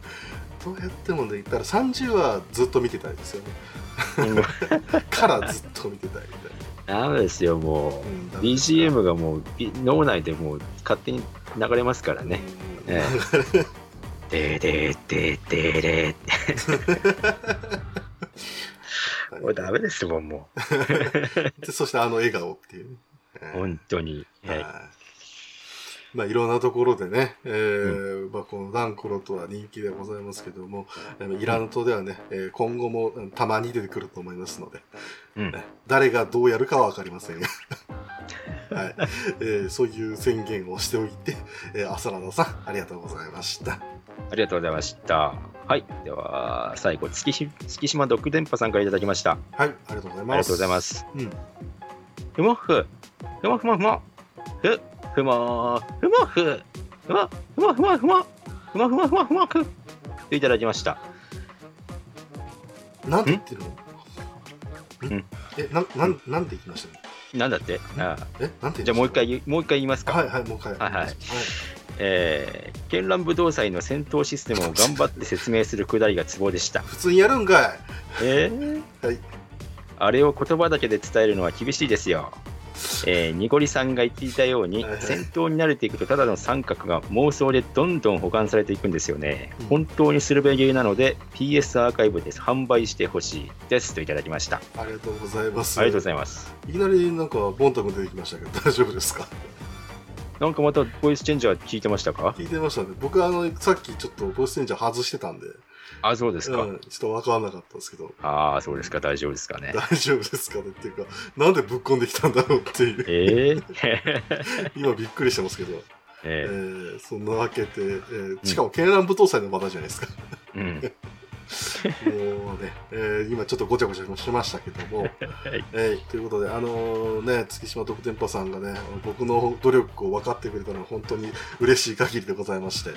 どうやってもね言ったら30話ずっと見てたいですよね <laughs> からずっと見てたいみたいダメですよ、もな、う。うん。だ BGM がもうび脳内でもう勝手に流れますからね。うん。え <laughs> でーでーでーでーでー。<laughs> もうダメですもん、もでそしてあの笑顔っていうね、う。本当に。はいはいまあ、いろんなところでね、えーまあ、このダンクロとは人気でございますけども、えーイラントではね、えー今後もうんたまに出てくると思いますので、うんね誰がどうやるかはわかりませんが、<laughs> はいえーそういう宣言をしておいて、えー、浅田さん、ありがとうございました。ありがとうございました。はい。では、最後、月し月島独電波さんからいただきました。はい、ありがとうございます。ありがとうございます。うん。ふもふ、ふもふもふも、ふ、ふもふもふ、ふもふもふもふも、ふもふもふもふもふ、いただきました。なんて言ってるのんえ、なん、なん、なんて言いましたなんだってあえ、なんて言じゃあもう一回、もう一回言いますか。はい、はい、もう一回。はいはいえー、絢爛武道祭の戦闘システムを頑張って説明するくだりがツボでした。普通にやるんかいえー、はい。あれを言葉だけで伝えるのは厳しいですよ。えー、ニゴリさんが言っていたように戦闘に慣れていくとただの三角が妄想でどんどん補完されていくんですよね、うん。本当にするべきなので PS アーカイブです。販売してほしいです。といただきました。ありがとうございます。ありがとうございます。いきなりなんか、ボンタ君出てきましたけど、<laughs> 大丈夫ですか？なんかまたボイスチェンジャー聞いてましたか？聞いてましたね。僕、あの、さっきちょっとボイスチェンジャー外してたんで、あそうですか、うん、ちょっとわからなかったんですけど、ああそうですか。大丈夫ですかね。<laughs> 大丈夫ですかね。っていうか、なんでぶっこんできたんだろうっていう、えー、<laughs> 今びっくりしてますけど、ええーー、そんなわけで、えー、しかも、絢爛舞踏祭の場だじゃないですか。うんもうね、えー今ちょっとごちゃごちゃしましたけども、えーということで、あのね、月島特電波さんがね、僕の努力を分かってくれたのは本当に嬉しい限りでございまして、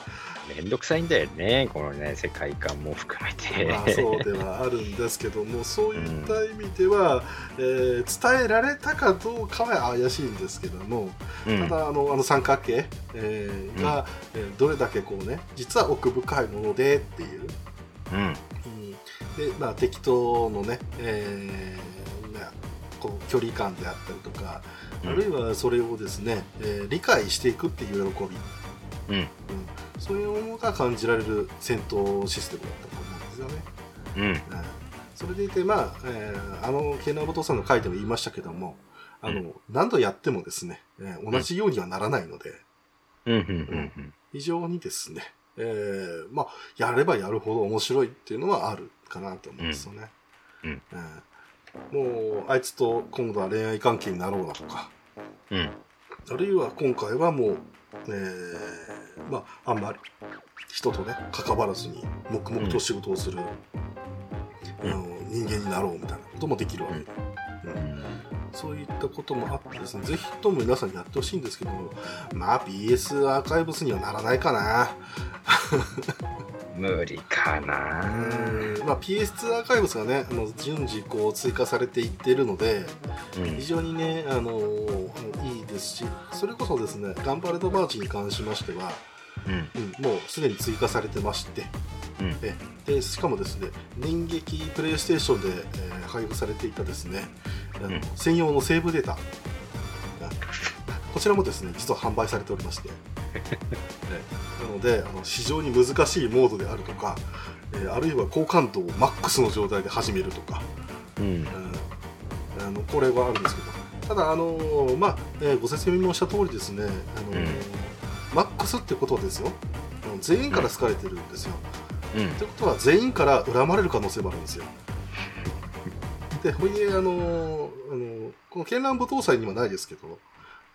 めんどくさいんだよねこのね世界観も含めて、まあそうではあるんですけども、<laughs> そういった意味では、えー伝えられたかどうかは怪しいんですけども、うん。ただあのあの三角形、えーが、えーどれだけこうね、実は奥深いものでっていう、うん。うん。でまあ、敵とのね、えーまあこう距離感であったりとか、うん。あるいはそれをですね、えー理解していくっていう喜び、うん。そういうものが感じられる戦闘システムだったと思うんですよね。うん。うん。それでいて、まあ、えーあの、ケナボトさんの回でも言いましたけども、あの、何度やってもですね、えー同じようにはならないので、うん。うん。うん。非常にですね、えー、まあ、やればやるほど面白いっていうのはあるかなと思うんですよね。うん。うん。えーもう、あいつと今度は恋愛関係になろうだとか、うん。あるいは今回はもう、えー、まあ、あんまり人とね、関わらずに黙々と仕事をする、うん。あの人間になろうみたいなこともできるわけで、うんそういったこともあってですね、ぜひとも皆さんにやってほしいんですけども、まあ BS アーカイブスにはならないかな。<laughs> 無理かな。うんまあ PS2 アーカイブスがね、あの順次こう追加されていっているので、うん非常にね、あのいいですし、それこそですね、ガンパレードマーチに関しましては、うん。うん、もうすでに追加されてまして、うん。えでしかもですね、年劇プレイステーションで、えー配布されていたですね、あのうん。専用のセーブデータ、あこちらもですね、実は販売されておりまして、<laughs> えなのであの、非常に難しいモードであるとか、えーあるいは高感度をマックスの状態で始めるとか、うん。うん。あのこれはあるんですけど、ただ、あのーまあえーご説明もした通りですね、あのーうんマックスってことはですよ、全員から好かれてるんですよ。うん。ってことは全員から恨まれる可能性もあるんですよ。で、ほいで、あのーあのーこの絢爛舞踏祭にはないですけど、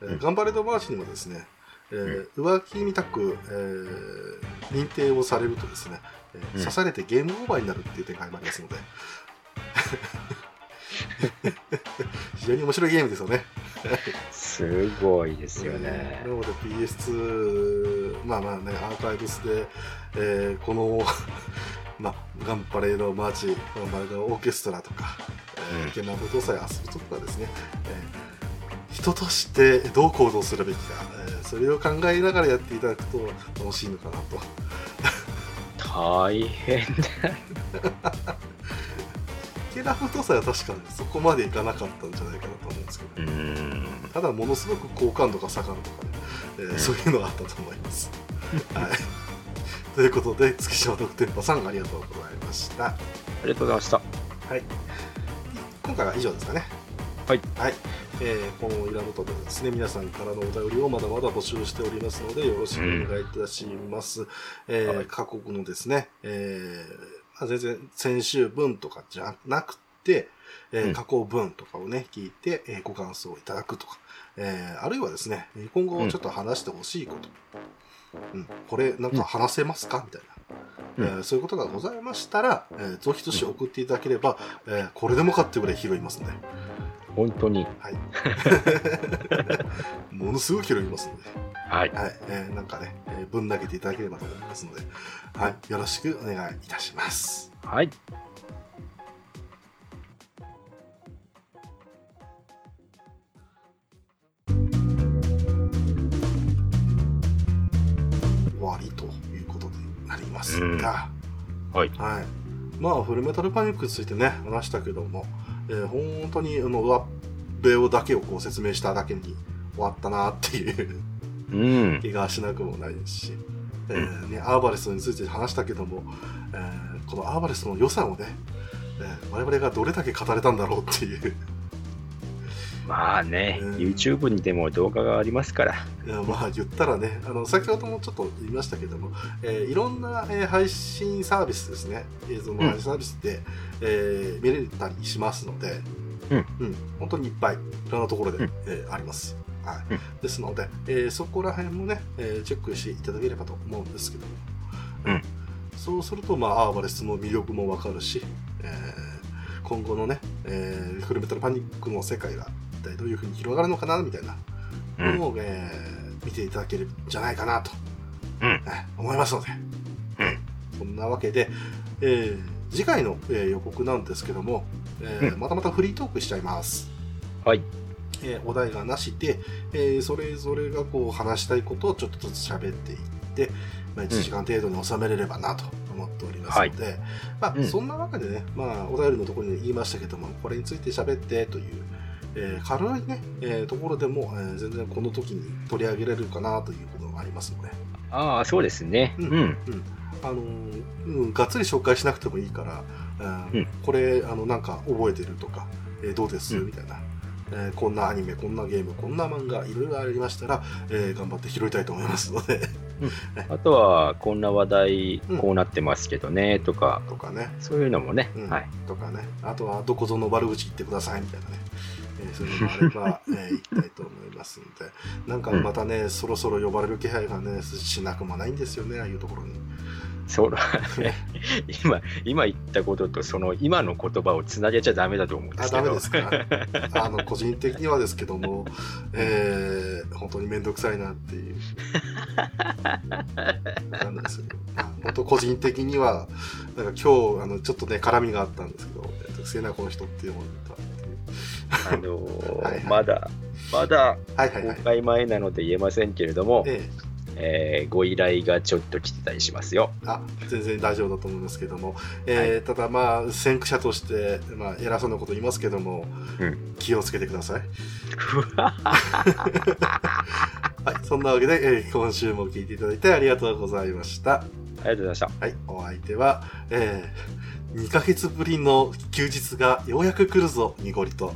えーうん。ガンバレードマーチにもですね、えー浮気みたく、えー認定をされるとですね、えーうん。刺されてゲームオーバーになるっていう展開もありますので、<laughs> 非常に面白いゲームですよね。すごいですよねな。ので PS2、まあまあね、アーカイブスで、えーこの、<laughs> まあ、ガンパレードマーチ、ガンパレードオーケストラとか、えうんー、ケンナー舞踏祭遊ぶとかですね、えー人としてどう行動するべきか、えーそれを考えながらやっていただくと楽しいのかなと。大変だ。<laughs> ケンナー舞踏祭は確かにそこまでいかなかったんじゃないかなと思うんですけど、うん。ただものすごく好感度が下がるとかね、えーうんそういうのがあったと思います。<laughs> はい。ということで、月島特典パさんありがとうございました。ありがとうございました。はい。今回は以上ですかね。はい。はい。えーこのイラボトでですね、皆さんからのお便りをまだまだ募集しておりますので、よろしくお願いいたします。えーはい各国のですね、えーまあ、全然先週分とかじゃなくて、えーうん。過去文とかをね、聞いて、えーご感想をいただくとか、えーあるいはですね、今後ちょっと話してほしいこと、うん。これなんか話せますか？みたいな。うんえーそういうことがございましたら、えー、増筆して送っていただければ、えーこれでもかってぐらい拾いますので、本当に。はい。<laughs> ものすごく拾いますので、はい。はい。えーなんかね、えーぶん投げていただければと思いますので、はい。よろしくお願いいたします。はい。ますが、はい。はい。まあ、フルメタルパニックについてね、話したけども、えー本当に、あの、上っべをだけをこう説明しただけに終わったなっていう <laughs> うん。気がしなくもないですし、えーね、アーバレストについて話したけども、えーこのアーバレストの良さをね、えー我々がどれだけ語れたんだろうっていう、まあね、うん。YouTube にでも動画がありますから。いやまあ言ったらね、あの先ほどもちょっと言いましたけども、えーいろんな、えー配信サービスですね、映像の配信サービスで、えー見れたりしますので、うん。本当にいっぱい、いろんなところで、うん。えーあります。はい。うん。ですので、えーそこら辺もね、えーチェックしていただければと思うんですけども、うん。そうすると、まあ、アーバレスの魅力もわかるし、えー今後のね、えーフルメタルパニックの世界が一体どういうふうに広がるのかなみたいなうん。ものを、えー見ていただけるんじゃないかなと、うん。えー思いますので、うん。そんなわけで、えー次回の、えー予告なんですけども、えーうん。またまたフリートークしちゃいます。はい。えーお題がなしで、えーそれぞれがこう話したいことをちょっとずつ喋っていって、まあ、1時間程度に収めれればなと思っておりますので、まあうん。そんなわけでね、まあ、お便りのところに言いましたけども、これについて喋ってという、えー軽いね、えーところでも、えー全然この時に取り上げられるかなということがありますので、ああ、そうですね。ううん。ん。あのーうん、がっつり紹介しなくてもいいから、うんうん。これあのなんか覚えてるとか、えーどうです、うんみたいな、えーこんなアニメこんなゲームこんな漫画いろいろありましたら、えー頑張って拾いたいと思いますので、<laughs> あとは、こんな話題うん、こうなってますけどね、とか、とかね、そういうのもね、うん。はい。とかね、あとはどこぞの悪口言ってくださいみたいなね、えーそういうのもあれば、えー言いたいと思いますんで、なんかまたね、そろそろ呼ばれる気配がね、しなくもないんですよね、ああいうところに。そう <laughs> 今、今言ったことと、その今の言葉をつなげちゃダメだと思うんであ、すけど。ダメですか？<laughs> あの、個人的にはですけども、えー、本当にめんどくさいなっていう。なんですよ。本当個人的には、なんか今日、あの、ちょっとね、絡みがあったんですけど、えっと、せなこの人っていう思った。あのーはいはいまだ、まだ公はいはいはい。開前なので言えませんけれども、ええーご依頼がちょっと来てたりしますよ。えあ、全然大丈夫だと思いますけども、えーただまあ、先駆者として、まあ、偉そうなこと言いますけども、うん気をつけてください。<laughs> はい、そんなわけで、えー今週も聞いていただいてありがとうございました。ありがとうございました。はい、お相手は、えー、2ヶ月ぶりの休日がようやく来るぞ、にごりと。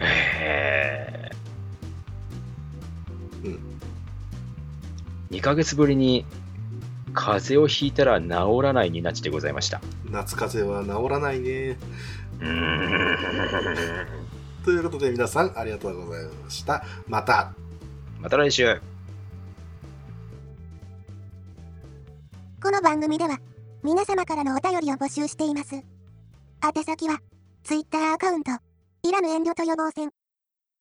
えーうん2ヶ月ぶりに風邪をひいたら治らないになちでございました。夏風邪は治らないね。うーんということで皆さんありがとうございました。また。また来週。この番組では、皆様からのお便りを募集しています。宛先は、ツイッターアカウント、いらぬ遠慮と予防線、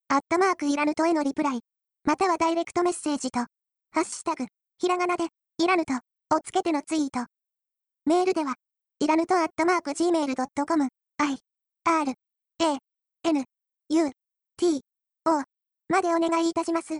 アットマークいらぬとへのリプライ、またはダイレクトメッセージと、ハッシュタグ、ひらがなで、いらぬと、をつけてのツイート。メールでは、いらぬとアットマーク gmail.com、i, r, a, n, u, t, o までお願いいたします。